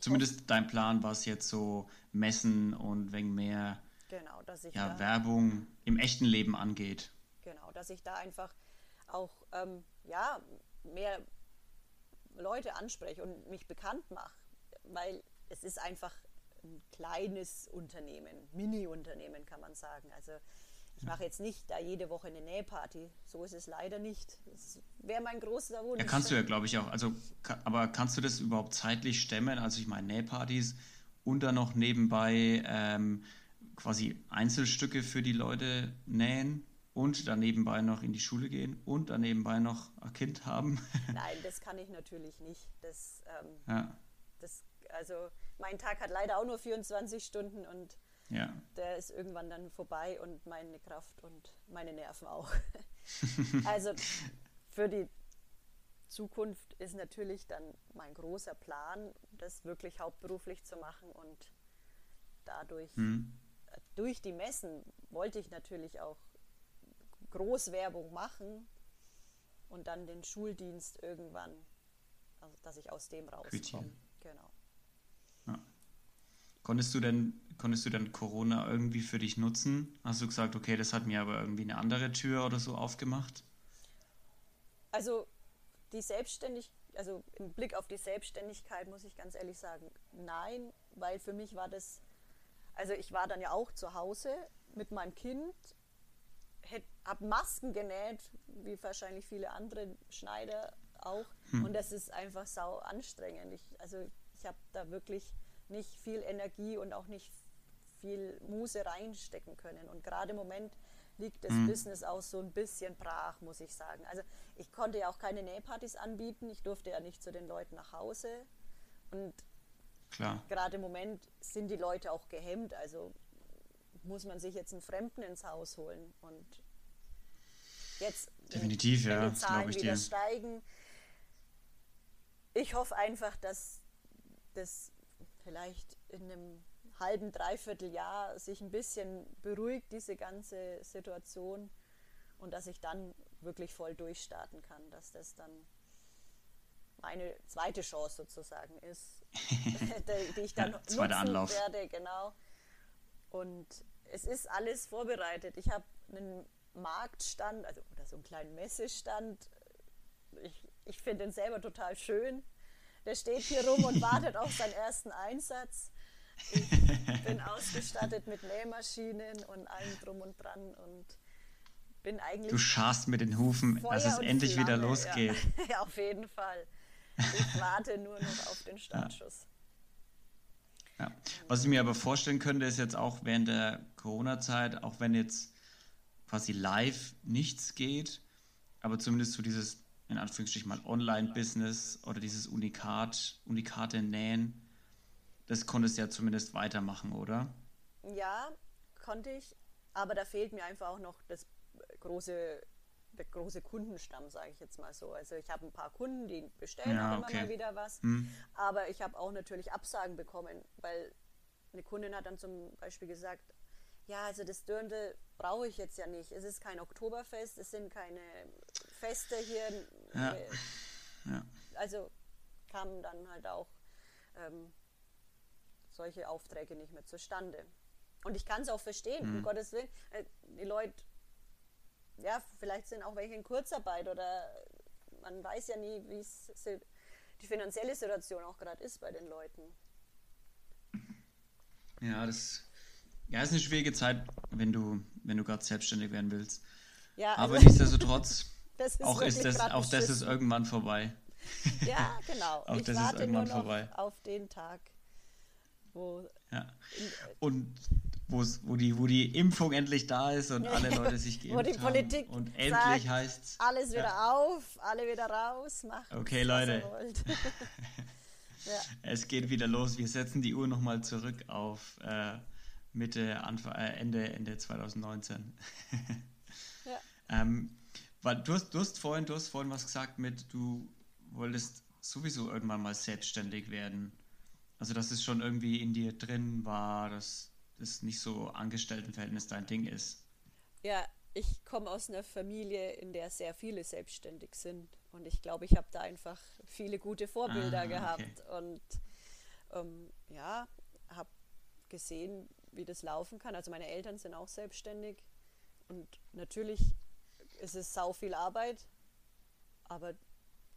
Zumindest hoffe, dein Plan war es jetzt so messen und wegen mehr genau, dass ich ja, da, Werbung im echten Leben angeht. Genau, dass ich da einfach auch ähm, ja, mehr Leute anspreche und mich bekannt mache, weil es ist einfach ein kleines Unternehmen, Mini-Unternehmen kann man sagen. Also ich mache jetzt nicht da jede Woche eine Nähparty. So ist es leider nicht. Das wäre mein großer Wunsch. Ja, kannst du ja, glaube ich, auch. Also, aber kannst du das überhaupt zeitlich stemmen? Also ich meine Nähpartys und dann noch nebenbei ähm, quasi Einzelstücke für die Leute nähen und dann nebenbei noch in die Schule gehen und dann nebenbei noch ein Kind haben. Nein, das kann ich natürlich nicht. Das, ähm, ja. das, also mein Tag hat leider auch nur 24 Stunden und ja. Der ist irgendwann dann vorbei und meine Kraft und meine Nerven auch. also für die Zukunft ist natürlich dann mein großer Plan, das wirklich hauptberuflich zu machen und dadurch, mhm. durch die Messen wollte ich natürlich auch Großwerbung machen und dann den Schuldienst irgendwann, also dass ich aus dem rauskomme. Genau. Konntest du denn konntest du dann Corona irgendwie für dich nutzen? Hast du gesagt, okay, das hat mir aber irgendwie eine andere Tür oder so aufgemacht? Also die Selbstständigkeit, also im Blick auf die Selbstständigkeit muss ich ganz ehrlich sagen, nein, weil für mich war das, also ich war dann ja auch zu Hause mit meinem Kind, habe Masken genäht, wie wahrscheinlich viele andere Schneider auch, hm. und das ist einfach sau anstrengend. Ich, also ich habe da wirklich nicht viel Energie und auch nicht viel Muse reinstecken können. Und gerade im Moment liegt das mhm. Business auch so ein bisschen brach, muss ich sagen. Also ich konnte ja auch keine Nähpartys anbieten, ich durfte ja nicht zu den Leuten nach Hause. Und gerade im Moment sind die Leute auch gehemmt, also muss man sich jetzt einen Fremden ins Haus holen. Und jetzt, Definitiv, wenn, ja, die Zahlen ich wieder dir. steigen, ich hoffe einfach, dass das vielleicht in einem halben, dreiviertel Jahr sich ein bisschen beruhigt, diese ganze Situation, und dass ich dann wirklich voll durchstarten kann, dass das dann meine zweite Chance sozusagen ist, die ich dann ja, nutzen Anlauf. werde, genau. Und es ist alles vorbereitet. Ich habe einen Marktstand, also oder so einen kleinen Messestand. Ich, ich finde den selber total schön. Der steht hier rum und wartet auf seinen ersten Einsatz. Ich bin ausgestattet mit Nähmaschinen und allem drum und dran und bin eigentlich. Du scharst mit den Hufen, Feuer dass es endlich Flamme, wieder losgeht. Ja. ja, auf jeden Fall. Ich warte nur noch auf den Startschuss. Ja. ja. Was ich mir aber vorstellen könnte, ist jetzt auch während der Corona-Zeit, auch wenn jetzt quasi live nichts geht, aber zumindest so dieses, in Anführungsstrichen mal Online-Business oder dieses Unikat, unikate Nähen, das konntest du ja zumindest weitermachen, oder? Ja, konnte ich, aber da fehlt mir einfach auch noch das große, der große Kundenstamm, sage ich jetzt mal so. Also ich habe ein paar Kunden, die bestellen ja, auch immer mal wieder was, hm. aber ich habe auch natürlich Absagen bekommen, weil eine Kundin hat dann zum Beispiel gesagt, ja, also das Dirndl brauche ich jetzt ja nicht. Es ist kein Oktoberfest, es sind keine Feste hier. Ja. Ja. Also kamen dann halt auch ähm, solche Aufträge nicht mehr zustande. Und ich kann es auch verstehen, mhm. um Gottes Willen. Äh, die Leute, ja, vielleicht sind auch welche in Kurzarbeit oder man weiß ja nie, wie die finanzielle Situation auch gerade ist bei den Leuten. Ja, das ja, ist eine schwierige Zeit, wenn du, wenn du gerade selbstständig werden willst. Ja, also, Aber nichtsdestotrotz, ist auch, ist das, auch das ist irgendwann vorbei. Ja, genau. auch ich das warte ist irgendwann nur noch vorbei. auf den Tag, wo. Ja. Und wo, die, wo die Impfung endlich da ist und alle Leute sich geimpft Wo die Politik haben. Und endlich heißt alles wieder ja. auf, alle wieder raus, machen. Okay, Leute. ja. Es geht wieder los. Wir setzen die Uhr nochmal zurück auf äh, Mitte, Anfang, äh, Ende, Ende 2019. ja. ähm, weil du hast, du hast vorhin, du hast vorhin was gesagt mit, du wolltest sowieso irgendwann mal selbstständig werden. Also dass es schon irgendwie in dir drin war, dass das nicht so Angestelltenverhältnis dein Ding ist. Ja, ich komme aus einer Familie, in der sehr viele selbstständig sind. Und ich glaube, ich habe da einfach viele gute Vorbilder ah, gehabt. Okay. Und ähm, ja, habe gesehen, wie das laufen kann. Also meine Eltern sind auch selbstständig. Und natürlich ist es sau viel Arbeit. Aber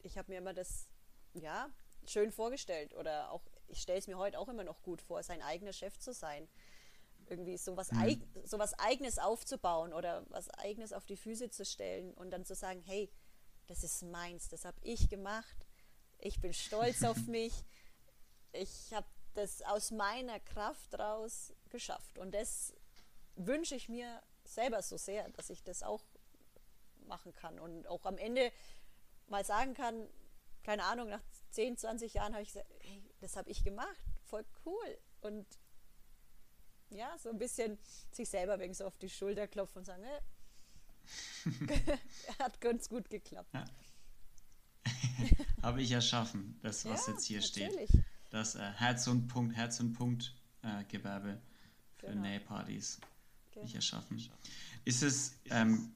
ich habe mir immer das, ja, schön vorgestellt. Oder auch, ich stelle es mir heute auch immer noch gut vor, sein eigener Chef zu sein irgendwie so was, mhm. eig so was Eigenes aufzubauen oder was Eigenes auf die Füße zu stellen und dann zu sagen, hey, das ist meins, das habe ich gemacht, ich bin stolz auf mich, ich habe das aus meiner Kraft raus geschafft und das wünsche ich mir selber so sehr, dass ich das auch machen kann und auch am Ende mal sagen kann, keine Ahnung, nach 10, 20 Jahren habe ich gesagt, hey, das habe ich gemacht, voll cool und ja, so ein bisschen sich selber wegen so auf die Schulter klopfen und sagen, äh, hat ganz gut geklappt. Ja. Habe ich erschaffen, das, was ja, jetzt hier natürlich. steht. Das äh, Herz und Punkt, Herz und Punkt äh, Gewerbe für genau. Nähpartys. Genau. Ich erschaffen. Ist es, ähm,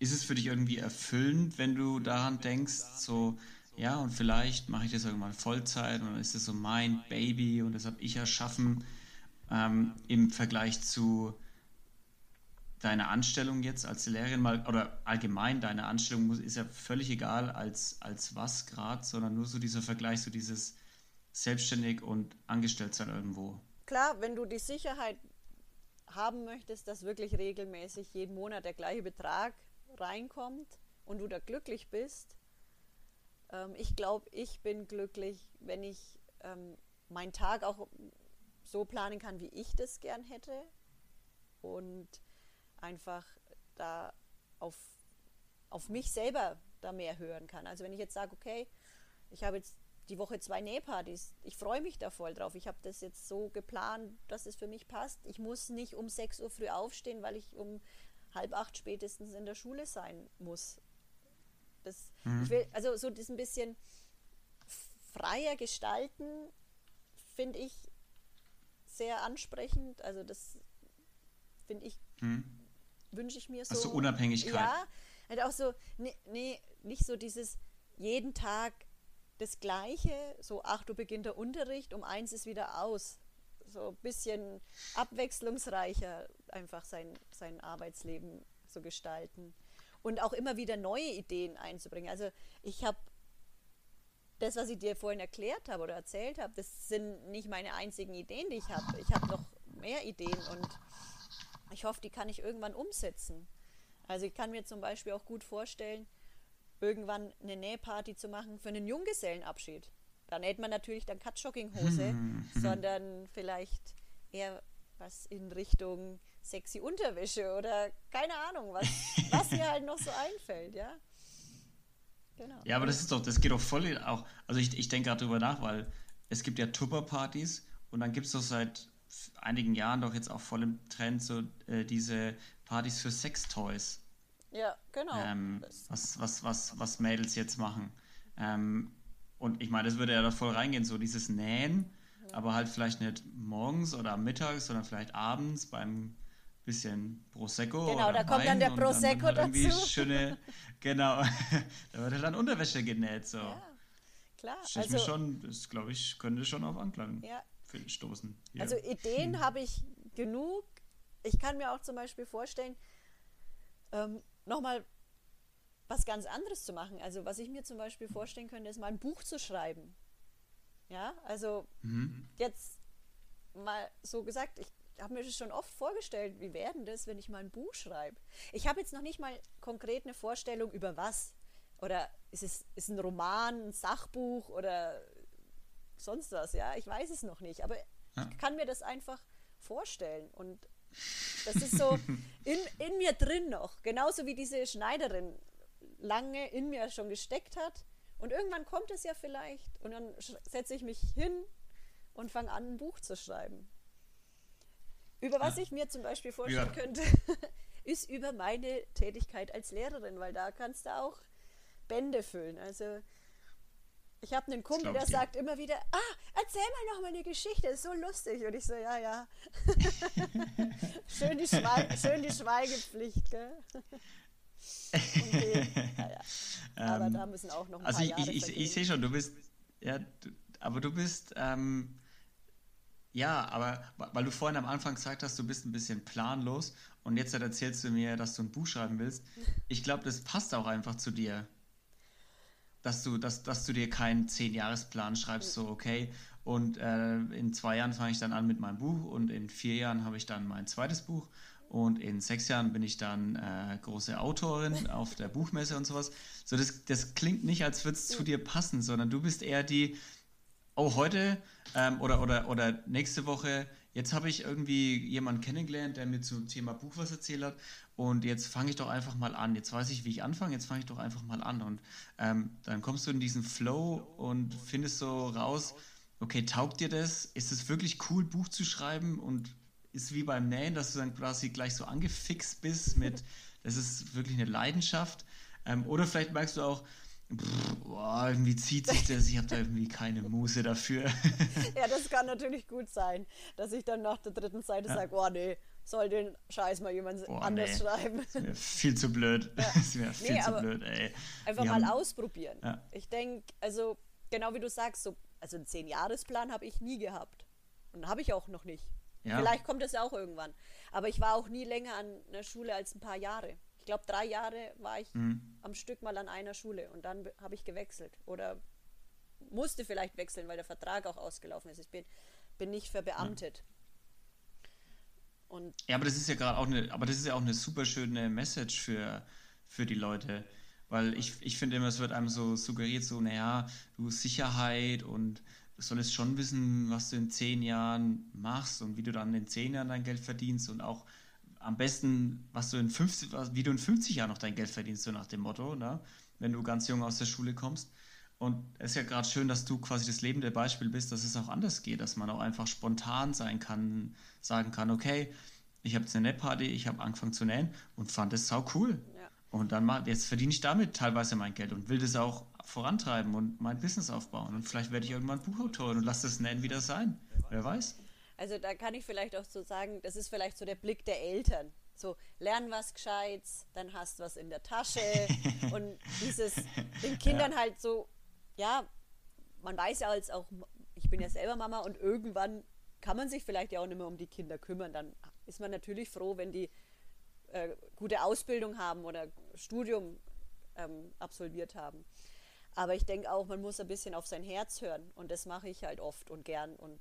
ist es für dich irgendwie erfüllend, wenn du daran denkst, so, ja, und vielleicht mache ich das irgendwann Vollzeit und dann ist das so mein Baby und das habe ich erschaffen ähm, im Vergleich zu deiner Anstellung jetzt als Lehrerin mal oder allgemein deine Anstellung muss, ist ja völlig egal als, als was gerade, sondern nur so dieser Vergleich, so dieses selbstständig und angestellt sein irgendwo. Klar, wenn du die Sicherheit haben möchtest, dass wirklich regelmäßig jeden Monat der gleiche Betrag reinkommt und du da glücklich bist. Ähm, ich glaube, ich bin glücklich, wenn ich ähm, meinen Tag auch so planen kann, wie ich das gern hätte und einfach da auf, auf mich selber da mehr hören kann. Also wenn ich jetzt sage, okay, ich habe jetzt die Woche zwei Nähpartys, ich freue mich da voll drauf. Ich habe das jetzt so geplant, dass es für mich passt. Ich muss nicht um 6 Uhr früh aufstehen, weil ich um halb acht spätestens in der Schule sein muss. Das, mhm. ich will, also so das ein bisschen freier gestalten, finde ich, sehr ansprechend. Also das finde ich, hm. wünsche ich mir so. Also Unabhängigkeit. Ja, halt auch so, nee, nee, nicht so dieses jeden Tag das Gleiche, so, ach, du beginnt der Unterricht, um eins ist wieder aus. So ein bisschen abwechslungsreicher einfach sein, sein Arbeitsleben zu gestalten. Und auch immer wieder neue Ideen einzubringen. Also ich habe das, was ich dir vorhin erklärt habe oder erzählt habe, das sind nicht meine einzigen Ideen, die ich habe. Ich habe noch mehr Ideen und ich hoffe, die kann ich irgendwann umsetzen. Also ich kann mir zum Beispiel auch gut vorstellen, irgendwann eine Nähparty zu machen für einen Junggesellenabschied. Da näht man natürlich dann Cut-Jogging-Hose, sondern vielleicht eher was in Richtung sexy Unterwäsche oder keine Ahnung, was, was mir halt noch so einfällt, ja. Genau. Ja, aber das ist doch, das geht doch voll auch. Also ich, ich denke gerade drüber nach, weil es gibt ja Tupper-Partys und dann gibt es doch seit einigen Jahren doch jetzt auch voll im Trend so äh, diese Partys für Sextoys. Ja, genau. Ähm, was, was, was, was Mädels jetzt machen. Ähm, und ich meine, das würde ja da voll reingehen, so dieses Nähen, ja. aber halt vielleicht nicht morgens oder mittags, sondern vielleicht abends beim bisschen Prosecco. Genau, da kommt dann der Prosecco dann, dann dazu. Schöne, genau, da wird halt dann Unterwäsche genäht. So. Ja, klar. Das also, schon, das glaube ich, könnte schon auf Anklang ja. stoßen. Hier. Also Ideen hm. habe ich genug. Ich kann mir auch zum Beispiel vorstellen, ähm, nochmal was ganz anderes zu machen. Also was ich mir zum Beispiel vorstellen könnte, ist mal ein Buch zu schreiben. Ja, also mhm. jetzt mal so gesagt, ich habe mir das schon oft vorgestellt, wie werden das, wenn ich mal ein Buch schreibe. Ich habe jetzt noch nicht mal konkret eine Vorstellung über was. Oder ist es ist ein Roman, ein Sachbuch oder sonst was, ja? Ich weiß es noch nicht. Aber ja. ich kann mir das einfach vorstellen. Und das ist so in, in mir drin noch. Genauso wie diese Schneiderin lange in mir schon gesteckt hat. Und irgendwann kommt es ja vielleicht. Und dann setze ich mich hin und fange an, ein Buch zu schreiben. Über was ich mir zum Beispiel vorstellen ja. könnte, ist über meine Tätigkeit als Lehrerin, weil da kannst du auch Bände füllen. Also ich habe einen Kumpel, der sagt immer wieder, ah, erzähl mal noch mal eine Geschichte, ist so lustig. Und ich so, ja, ja. schön, die schön die Schweigepflicht, gell? Okay. ja, Aber ähm, da müssen auch noch ein also paar ich, Jahre ich, ich, ich sehe schon, du bist, ja, du, aber du bist, ähm, ja, aber weil du vorhin am Anfang gesagt hast, du bist ein bisschen planlos und jetzt erzählst du mir, dass du ein Buch schreiben willst. Ich glaube, das passt auch einfach zu dir dass du, dass, dass du dir keinen Zehn-Jahres-Plan schreibst, so okay, und äh, in zwei Jahren fange ich dann an mit meinem Buch und in vier Jahren habe ich dann mein zweites Buch und in sechs Jahren bin ich dann äh, große Autorin auf der Buchmesse und sowas. So, das, das klingt nicht, als würde es zu dir passen, sondern du bist eher die, oh, heute ähm, oder, oder, oder nächste Woche, jetzt habe ich irgendwie jemanden kennengelernt, der mir zum Thema Buch was erzählt hat und jetzt fange ich doch einfach mal an. Jetzt weiß ich, wie ich anfange, jetzt fange ich doch einfach mal an. Und ähm, dann kommst du in diesen Flow und findest so raus, okay, taugt dir das? Ist es wirklich cool, Buch zu schreiben? Und ist wie beim Nähen, dass du dann quasi gleich so angefixt bist mit, das ist wirklich eine Leidenschaft. Ähm, oder vielleicht merkst du auch, Pff, boah, irgendwie zieht sich das, ich habe da irgendwie keine Muße dafür. ja, das kann natürlich gut sein, dass ich dann nach der dritten Seite ja. sage, oh nee, soll den Scheiß mal jemand Boah, anders nee. schreiben. Das wäre viel zu blöd. Ja. Das wäre viel nee, zu blöd, ey. Einfach Wir mal haben... ausprobieren. Ja. Ich denke, also genau wie du sagst, so, also einen Zehn-Jahres-Plan habe ich nie gehabt. Und habe ich auch noch nicht. Ja. Vielleicht kommt das ja auch irgendwann. Aber ich war auch nie länger an einer Schule als ein paar Jahre. Ich glaube, drei Jahre war ich mhm. am Stück mal an einer Schule und dann habe ich gewechselt. Oder musste vielleicht wechseln, weil der Vertrag auch ausgelaufen ist. Ich bin, bin nicht verbeamtet. Ja. Und ja, aber das ist ja gerade auch eine, aber das ist ja auch eine super schöne Message für, für die Leute. Weil ich, ich finde immer, es wird einem so suggeriert, so, naja, du Sicherheit und solltest schon wissen, was du in zehn Jahren machst und wie du dann in zehn Jahren dein Geld verdienst und auch am besten, was du in 50, wie du in 50 Jahren noch dein Geld verdienst, so nach dem Motto, ne? wenn du ganz jung aus der Schule kommst. Und es ist ja gerade schön, dass du quasi das lebende Beispiel bist, dass es auch anders geht, dass man auch einfach spontan sein kann, sagen kann, okay, ich habe jetzt eine Nähparty, ich habe angefangen zu nähen und fand es sau cool. Ja. Und dann mal, jetzt verdiene ich damit teilweise mein Geld und will das auch vorantreiben und mein Business aufbauen. Und vielleicht werde ich irgendwann Buchautor und lasse das Nähen wieder sein. Wer weiß. Also da kann ich vielleicht auch so sagen, das ist vielleicht so der Blick der Eltern. So, lern was Gescheites, dann hast du was in der Tasche und dieses den Kindern ja. halt so ja, man weiß ja als auch, ich bin ja selber Mama und irgendwann kann man sich vielleicht ja auch nicht mehr um die Kinder kümmern. Dann ist man natürlich froh, wenn die äh, gute Ausbildung haben oder Studium ähm, absolviert haben. Aber ich denke auch, man muss ein bisschen auf sein Herz hören und das mache ich halt oft und gern und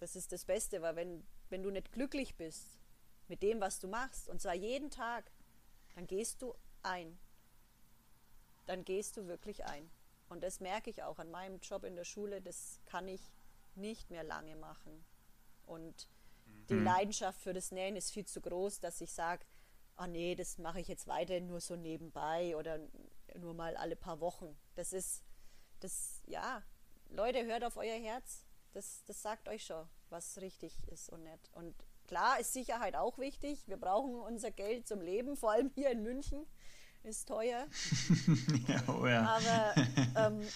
das ist das Beste, weil wenn, wenn du nicht glücklich bist mit dem, was du machst und zwar jeden Tag, dann gehst du ein. Dann gehst du wirklich ein. Und das merke ich auch an meinem Job in der Schule, das kann ich nicht mehr lange machen. Und die mhm. Leidenschaft für das Nähen ist viel zu groß, dass ich sage, oh nee, das mache ich jetzt weiter nur so nebenbei oder nur mal alle paar Wochen. Das ist, das, ja, Leute, hört auf euer Herz. Das, das sagt euch schon, was richtig ist und nicht. Und klar ist Sicherheit auch wichtig. Wir brauchen unser Geld zum Leben, vor allem hier in München ist teuer. ja, oh ja. Aber ähm,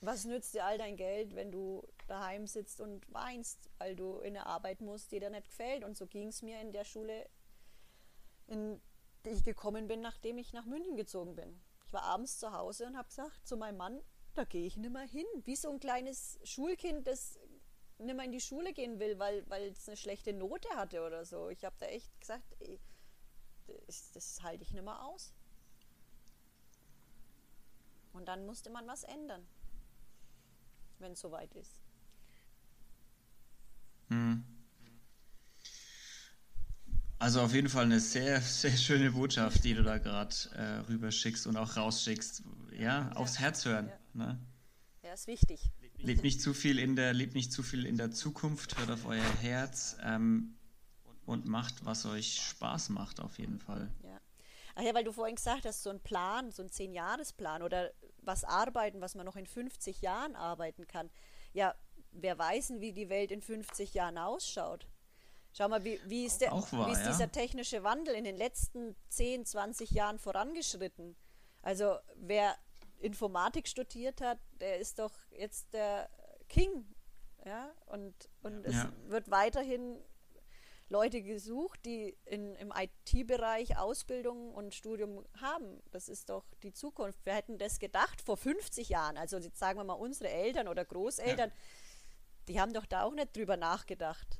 was nützt dir all dein Geld, wenn du daheim sitzt und weinst, weil du in eine Arbeit musst, die dir nicht gefällt? Und so ging es mir in der Schule, in die ich gekommen bin, nachdem ich nach München gezogen bin. Ich war abends zu Hause und habe gesagt zu meinem Mann, da gehe ich nicht mehr hin. Wie so ein kleines Schulkind, das nicht mehr in die Schule gehen will, weil, es eine schlechte Note hatte oder so. Ich habe da echt gesagt, ey, das, das halte ich nicht mehr aus. Und dann musste man was ändern, wenn es soweit ist. Hm. Also auf jeden Fall eine sehr, sehr schöne Botschaft, die du da gerade äh, rüberschickst und auch rausschickst. Ja, aufs Herz hören. Ja. Ne? ja, ist wichtig. Lebt nicht zu viel in der, lebt nicht zu viel in der Zukunft, hört auf euer Herz ähm, und macht, was euch Spaß macht, auf jeden Fall. Ja. Ach ja, weil du vorhin gesagt hast, so ein Plan, so ein Zehn-Jahres-Plan oder was arbeiten, was man noch in 50 Jahren arbeiten kann. Ja, wer weiß, wie die Welt in 50 Jahren ausschaut. Schau mal, wie, wie ist, der, wahr, wie ist ja. dieser technische Wandel in den letzten 10, 20 Jahren vorangeschritten? Also wer Informatik studiert hat, der ist doch jetzt der King. Ja? Und, und es Ja. wird weiterhin Leute gesucht, die in, im IT-Bereich Ausbildung und Studium haben. Das ist doch die Zukunft. Wir hätten das gedacht vor 50 Jahren. Also jetzt sagen wir mal unsere Eltern oder Großeltern, die haben doch da auch nicht drüber nachgedacht.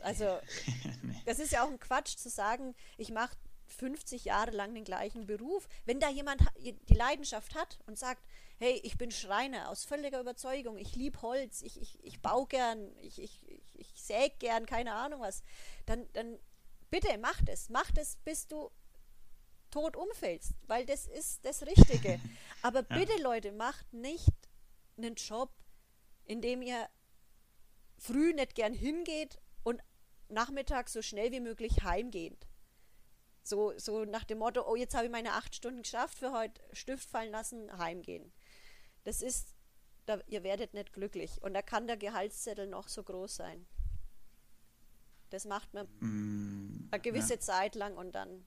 Also nee. das ist ja auch ein Quatsch zu sagen, ich mache 50 Jahre lang den gleichen Beruf. Wenn da jemand die Leidenschaft hat und sagt, hey, ich bin Schreiner aus völliger Überzeugung, ich liebe Holz, ich, ich, ich baue gern, ich, ich, ich, säg gern, keine Ahnung was, dann, dann bitte mach das. Mach das, bis du tot umfällst, weil das ist das Richtige. Aber bitte, Leute, macht nicht einen Job, in dem ihr früh nicht gern hingeht nachmittags so schnell wie möglich heimgeht. So, so nach dem Motto, oh, jetzt habe ich meine acht Stunden geschafft für heute, Stift fallen lassen, heimgehen. Das ist, da, ihr werdet nicht glücklich. Und da kann der Gehaltszettel noch so groß sein. Das macht man Mm, eine gewisse ja. Zeit lang und dann.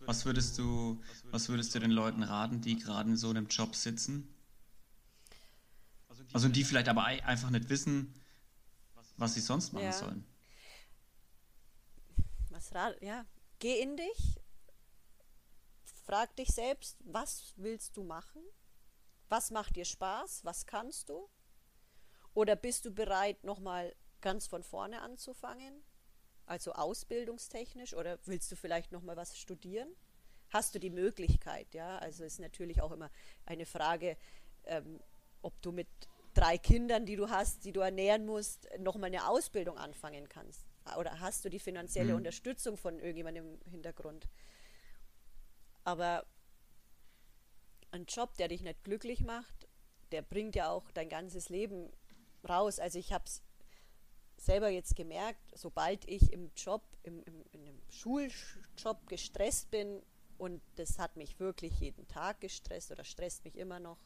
Was würdest du, was würdest du den Leuten raten, die gerade in so einem Job sitzen? Also die vielleicht aber ei- einfach nicht wissen, was sie sonst machen Ja. sollen. Was ja, geh in dich, frag dich selbst, was willst du machen? Was macht dir Spaß? Was kannst du? Oder bist du bereit, nochmal ganz von vorne anzufangen? Also ausbildungstechnisch? Oder willst du vielleicht nochmal was studieren? Hast du die Möglichkeit? Ja, also ist natürlich auch immer eine Frage, ähm, ob du mit drei Kindern, die du hast, die du ernähren musst, nochmal eine Ausbildung anfangen kannst. Oder hast du die finanzielle Mhm. Unterstützung von irgendjemandem im Hintergrund? Aber ein Job, der dich nicht glücklich macht, der bringt ja auch dein ganzes Leben raus. Also ich habe es selber jetzt gemerkt, sobald ich im Job, im, im, in einem Schuljob gestresst bin und das hat mich wirklich jeden Tag gestresst oder stresst mich immer noch,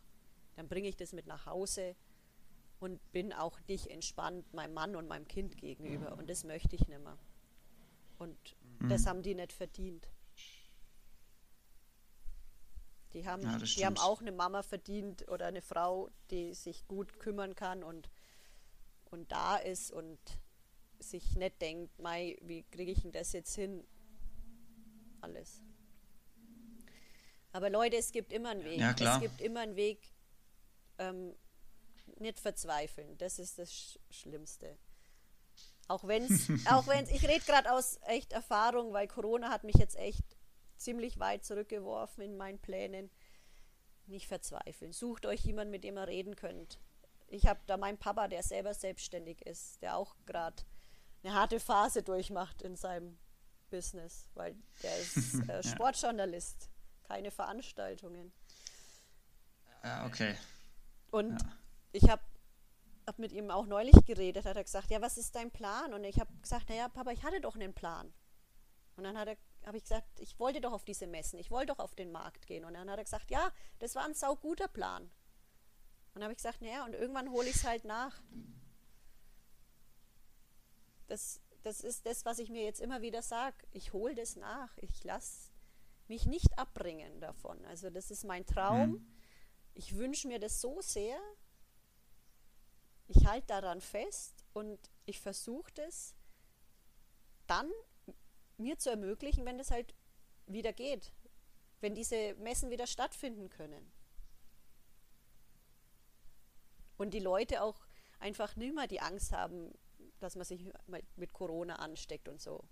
dann bringe ich das mit nach Hause und bin auch nicht entspannt meinem Mann und meinem Kind gegenüber. Und das möchte ich nicht mehr. Und das haben die nicht verdient. Die haben, Ja, die haben auch eine Mama verdient oder eine Frau, die sich gut kümmern kann und, und da ist und sich nicht denkt, Mei, wie kriege ich denn das jetzt hin? Alles. Aber Leute, es gibt immer einen Weg. Ja. Es gibt immer einen Weg, ähm, nicht verzweifeln. Das ist das Sch Schlimmste. Auch wenn es, auch wenn's, ich rede gerade aus echt Erfahrung, weil Corona hat mich jetzt echt ziemlich weit zurückgeworfen in meinen Plänen. Nicht verzweifeln. Sucht euch jemanden, mit dem ihr reden könnt. Ich habe da meinen Papa, der selber selbstständig ist, der auch gerade eine harte Phase durchmacht in seinem Business, weil der ist äh, Sportjournalist, keine Veranstaltungen. Ja, okay. Und Ja. Ich habe hab mit ihm auch neulich geredet, hat er gesagt, ja, was ist dein Plan? Und ich habe gesagt, naja, Papa, ich hatte doch einen Plan. Und dann hat er, habe ich gesagt, ich wollte doch auf diese Messen, ich wollte doch auf den Markt gehen. Und dann hat er gesagt, ja, das war ein sauguter Plan. Und dann habe ich gesagt, naja, und irgendwann hole ich es halt nach. Das, das ist das, was ich mir jetzt immer wieder sage. Ich hole das nach. Ich lasse mich nicht abbringen davon. Also das ist mein Traum. Mhm. Ich wünsche mir das so sehr. Ich halte daran fest und ich versuche das dann mir zu ermöglichen, wenn das halt wieder geht. Wenn diese Messen wieder stattfinden können. Und die Leute auch einfach nicht mehr die Angst haben, dass man sich mit Corona ansteckt und so.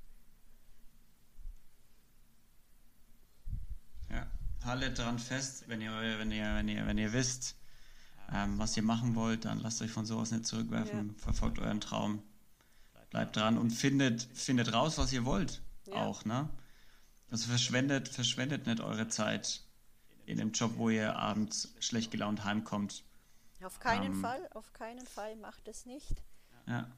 Ja. Haltet dran fest, wenn ihr, wenn ihr, wenn ihr, wenn ihr wisst, ähm, was ihr machen wollt, dann lasst euch von sowas nicht zurückwerfen. Verfolgt euren Traum. Bleibt dran und findet, findet raus, was ihr wollt. Ja. Auch, ne? Also verschwendet, verschwendet nicht eure Zeit in dem Job, wo ihr abends schlecht gelaunt heimkommt. Auf keinen Ähm. Fall, auf keinen Fall macht es nicht. Ja.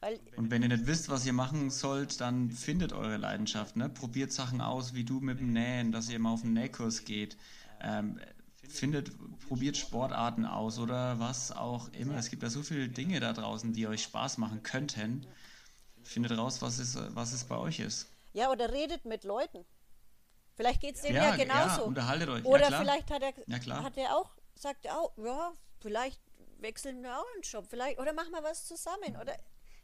Weil Und wenn ihr nicht wisst, was ihr machen sollt, dann findet eure Leidenschaft. Ne? Probiert Sachen aus, wie du mit dem Nähen, dass ihr mal auf einen Nähkurs geht. Ähm, findet, probiert Sportarten aus oder was auch immer. Es gibt ja so viele Dinge da draußen, die euch Spaß machen könnten. Findet raus, was es, was es bei euch ist. Ja, oder redet mit Leuten. Vielleicht geht es dem ja, ja genauso. Ja, unterhaltet euch. Oder ja, vielleicht hat er, ja, hat er auch, sagt er auch, ja, vielleicht wechseln wir auch einen Job, vielleicht, oder machen wir was zusammen. Oder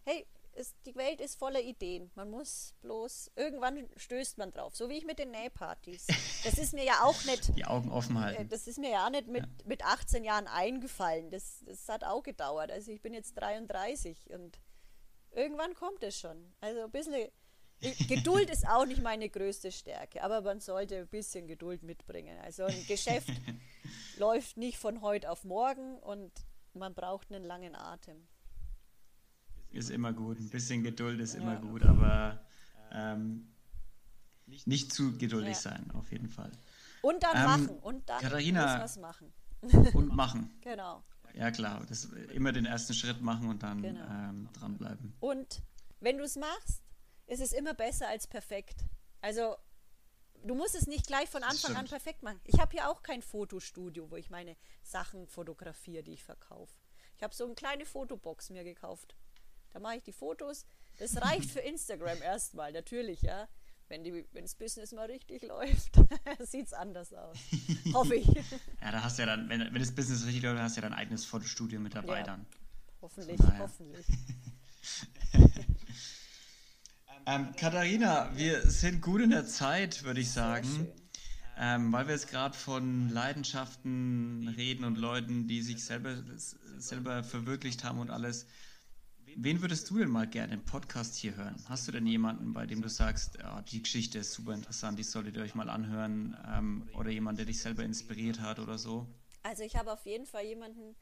hey, ist, die Welt ist voller Ideen. Man muss bloß, irgendwann stößt man drauf. So wie ich mit den Nähpartys. Das ist mir ja auch nicht. Die Augen offen halten. Äh, das ist mir ja auch nicht mit, ja. mit 18 Jahren eingefallen. Das, das hat auch gedauert. Also ich bin jetzt 33 und irgendwann kommt es schon. Also ein bisschen. Geduld ist auch nicht meine größte Stärke, aber man sollte ein bisschen Geduld mitbringen. Also ein Geschäft läuft nicht von heute auf morgen und man braucht einen langen Atem ist immer gut. Ein bisschen Geduld ist immer gut, aber ähm, nicht zu geduldig ja. sein, auf jeden Fall. Und dann ähm, machen. Und dann Katharina, was machen. Und machen. genau. Ja, klar. Das, immer den ersten Schritt machen und dann genau. ähm, dranbleiben. Und wenn du es machst, ist es immer besser als perfekt. Also, du musst es nicht gleich von Anfang an perfekt machen. Ich habe hier auch kein Fotostudio, wo ich meine Sachen fotografiere, die ich verkaufe. Ich habe so eine kleine Fotobox mir gekauft. Da mache ich die Fotos. Das reicht für Instagram erstmal, natürlich, ja. Wenn, die, das Business mal richtig läuft, sieht es anders aus. Hoffe ich. Ja, da hast du ja dann, wenn, wenn das Business richtig läuft, hast du ja dein eigenes Fotostudio mit dabei ja, dann. Hoffentlich, hoffentlich. ähm, Katharina, wir sind gut in der Zeit, würde ich sagen. Ähm, weil wir jetzt gerade von Leidenschaften reden und Leuten, die sich selber, selber verwirklicht haben und alles. Wen würdest du denn mal gerne im Podcast hier hören? Hast du denn jemanden, bei dem du sagst, ja, die Geschichte ist super interessant, die solltet ihr euch mal anhören? Ähm, oder jemand, der dich selber inspiriert hat oder so? Also ich habe auf jeden Fall jemanden,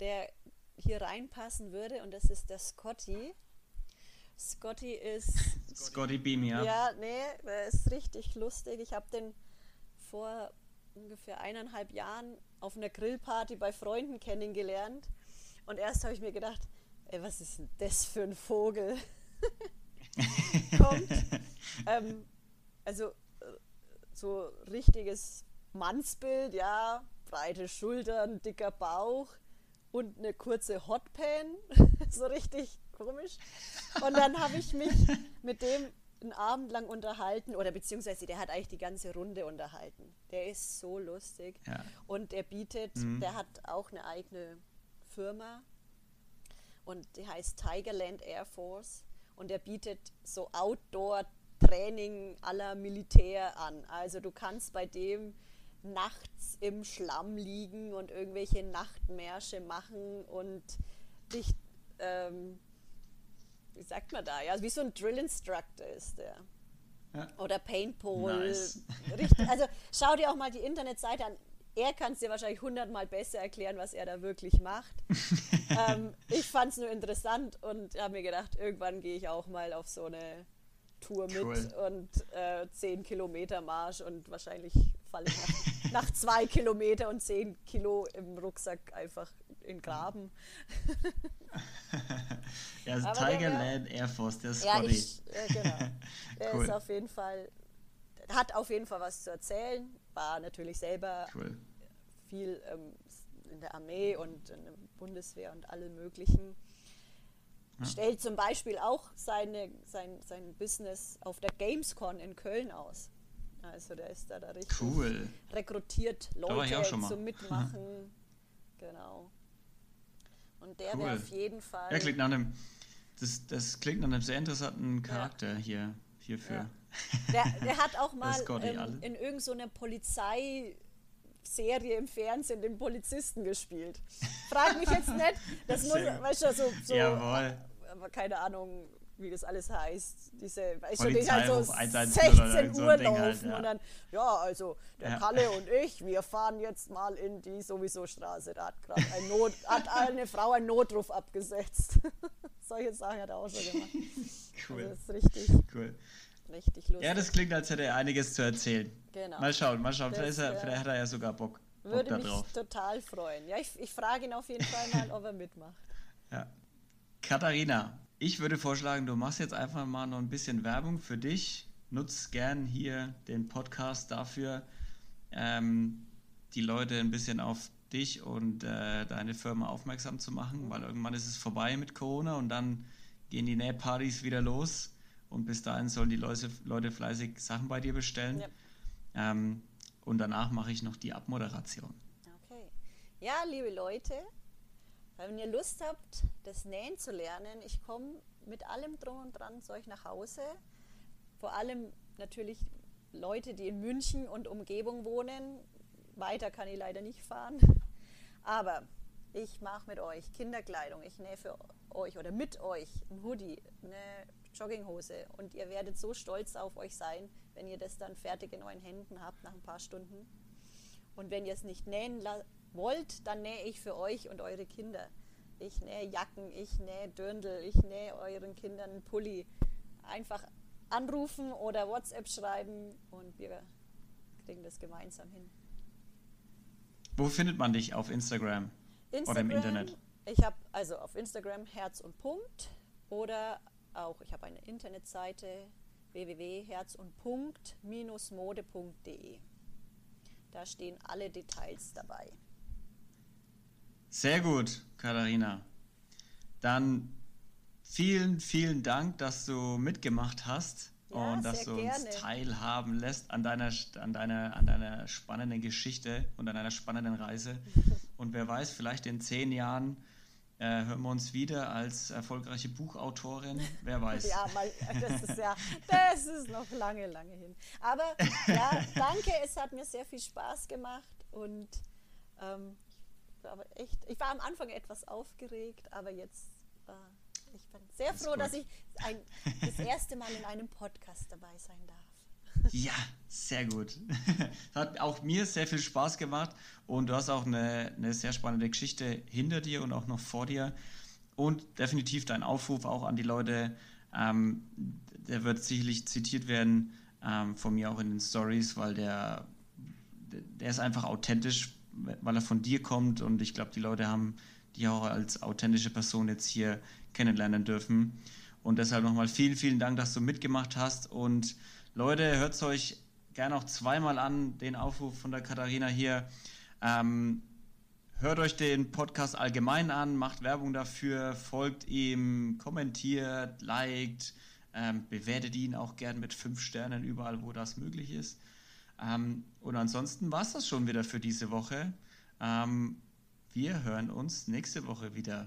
der hier reinpassen würde und das ist der Scotty. Scotty ist... Scotty Beam, ja. Ja, nee, der ist richtig lustig. Ich habe den vor ungefähr eineinhalb Jahren auf einer Grillparty bei Freunden kennengelernt. Und erst habe ich mir gedacht, ey, was ist denn das für ein Vogel? Kommt. Ähm, also äh, so richtiges Mannsbild, ja, breite Schultern, dicker Bauch und eine kurze Hotpan, so richtig komisch. Und dann habe ich mich mit dem einen Abend lang unterhalten, oder beziehungsweise der hat eigentlich die ganze Runde unterhalten. Der ist so lustig. Ja. Und der bietet, mhm. der hat auch eine eigene Firma, und die heißt Tigerland Air Force und er bietet so Outdoor-Training aller Militär an. Also du kannst bei dem nachts im Schlamm liegen und irgendwelche Nachtmärsche machen und dich, ähm, wie sagt man da, ja, wie so ein Drill Instructor ist der. Ja. Oder Paintball. Nice. also schau dir auch mal die Internetseite an er kann es dir wahrscheinlich hundertmal besser erklären, was er da wirklich macht. ähm, ich fand es nur interessant und habe mir gedacht, irgendwann gehe ich auch mal auf so eine Tour mit cool. und äh, 10 Kilometer Marsch und wahrscheinlich falle ich nach, nach zwei Kilometer und 10 Kilo im Rucksack einfach in Graben. ja, also Tiger Land Air Force, der Scotty. Ja, ich, äh, genau. Der cool. ist auf jeden Fall, hat auf jeden Fall was zu erzählen war natürlich selber cool. viel ähm, in der Armee und in der Bundeswehr und alle möglichen. Ja. Stellt zum Beispiel auch seine, sein, sein Business auf der Gamescon in Köln aus. Also der ist da, da richtig cool. rekrutiert Leute zum Mitmachen. Ja. Genau. Und der cool. wäre auf jeden Fall. Ja, klingt nach einem, das, das klingt nach einem sehr interessanten Charakter ja. hier, hierfür. Ja. Der, der hat auch mal ähm, in irgendeiner so Polizeiserie im Fernsehen den Polizisten gespielt. Frag mich jetzt nicht, das muss, weißt du, so, so Jawohl. Aber keine Ahnung, wie das alles heißt. Diese, weißt du, die halt so 16 Uhr halt, laufen halt, ja. und dann, ja, also der ja. Kalle und ich, wir fahren jetzt mal in die sowieso Straße. Da hat gerade ein Not, hat eine Frau einen Notruf abgesetzt. Solche Sachen hat er auch schon gemacht. Cool. Also das ist richtig. Cool richtig lustig. Ja, das klingt, als hätte er einiges zu erzählen. Genau. Mal schauen, mal schauen. Vielleicht, er, vielleicht, hat er ja sogar Bock. Bock würde mich total freuen. Ja, ich, ich frage ihn auf jeden Fall mal, ob er mitmacht. Ja. Katharina, ich würde vorschlagen, du machst jetzt einfach mal noch ein bisschen Werbung für dich. Nutz gern hier den Podcast dafür. Ähm, die Leute ein bisschen auf dich und äh, deine Firma aufmerksam zu machen, weil irgendwann ist es vorbei mit Corona und dann gehen die Nähpartys wieder los und bis dahin sollen die Leute, Leute fleißig Sachen bei dir bestellen. Ja. Ähm, und danach mache ich noch die Abmoderation. Okay. Ja, liebe Leute, wenn ihr Lust habt, das Nähen zu lernen, ich komme mit allem drum und dran zu euch nach Hause. Vor allem natürlich Leute, die in München und Umgebung wohnen. Weiter kann ich leider nicht fahren. Aber ich mache mit euch Kinderkleidung. Ich nähe für euch oder mit euch ein Hoodie, eine Jogginghose. Und ihr werdet so stolz auf euch sein, wenn ihr das dann fertig in euren Händen habt nach ein paar Stunden. Und wenn ihr es nicht nähen wollt, dann nähe ich für euch und eure Kinder. Ich nähe Jacken, ich nähe Dirndl, ich nähe euren Kindern einen Pulli. Einfach anrufen oder WhatsApp schreiben und wir kriegen das gemeinsam hin. Wo findet man dich auf Instagram, Instagram oder im Internet? Ich habe also auf Instagram Herz und Punkt oder auch, ich habe eine Internetseite www.herzundpunkt-mode.de. Da stehen alle Details dabei. Sehr gut, Katharina. Dann vielen, vielen Dank, dass du mitgemacht hast ja, und dass du gerne. uns teilhaben lässt an deiner, an, deiner, an deiner spannenden Geschichte und an deiner spannenden Reise. und wer weiß, vielleicht in zehn Jahren äh, hören wir uns wieder als erfolgreiche Buchautorin. Wer weiß. ja, mal, das ist ja, das ist noch lange, lange hin. Aber ja, danke, es hat mir sehr viel Spaß gemacht und ähm, aber echt, ich war am Anfang etwas aufgeregt, aber jetzt äh, ich bin sehr froh, dass ich ein, das erste Mal in einem Podcast dabei sein darf. Ja, sehr gut. Es hat auch mir sehr viel Spaß gemacht und du hast auch eine, eine sehr spannende Geschichte hinter dir und auch noch vor dir. Und definitiv dein Aufruf auch an die Leute, ähm, der wird sicherlich zitiert werden ähm, von mir auch in den Stories, weil der, der ist einfach authentisch, weil er von dir kommt und ich glaube, die Leute haben die auch als authentische Person jetzt hier kennenlernen dürfen. Und deshalb nochmal vielen, vielen Dank, dass du mitgemacht hast. Und Leute, hört es euch gerne auch zweimal an, den Aufruf von der Katharina hier. Ähm, hört euch den Podcast allgemein an, macht Werbung dafür, folgt ihm, kommentiert, liked, ähm, bewertet ihn auch gern mit fünf Sternen überall, wo das möglich ist. Ähm, und ansonsten war es das schon wieder für diese Woche. Ähm, wir hören uns nächste Woche wieder.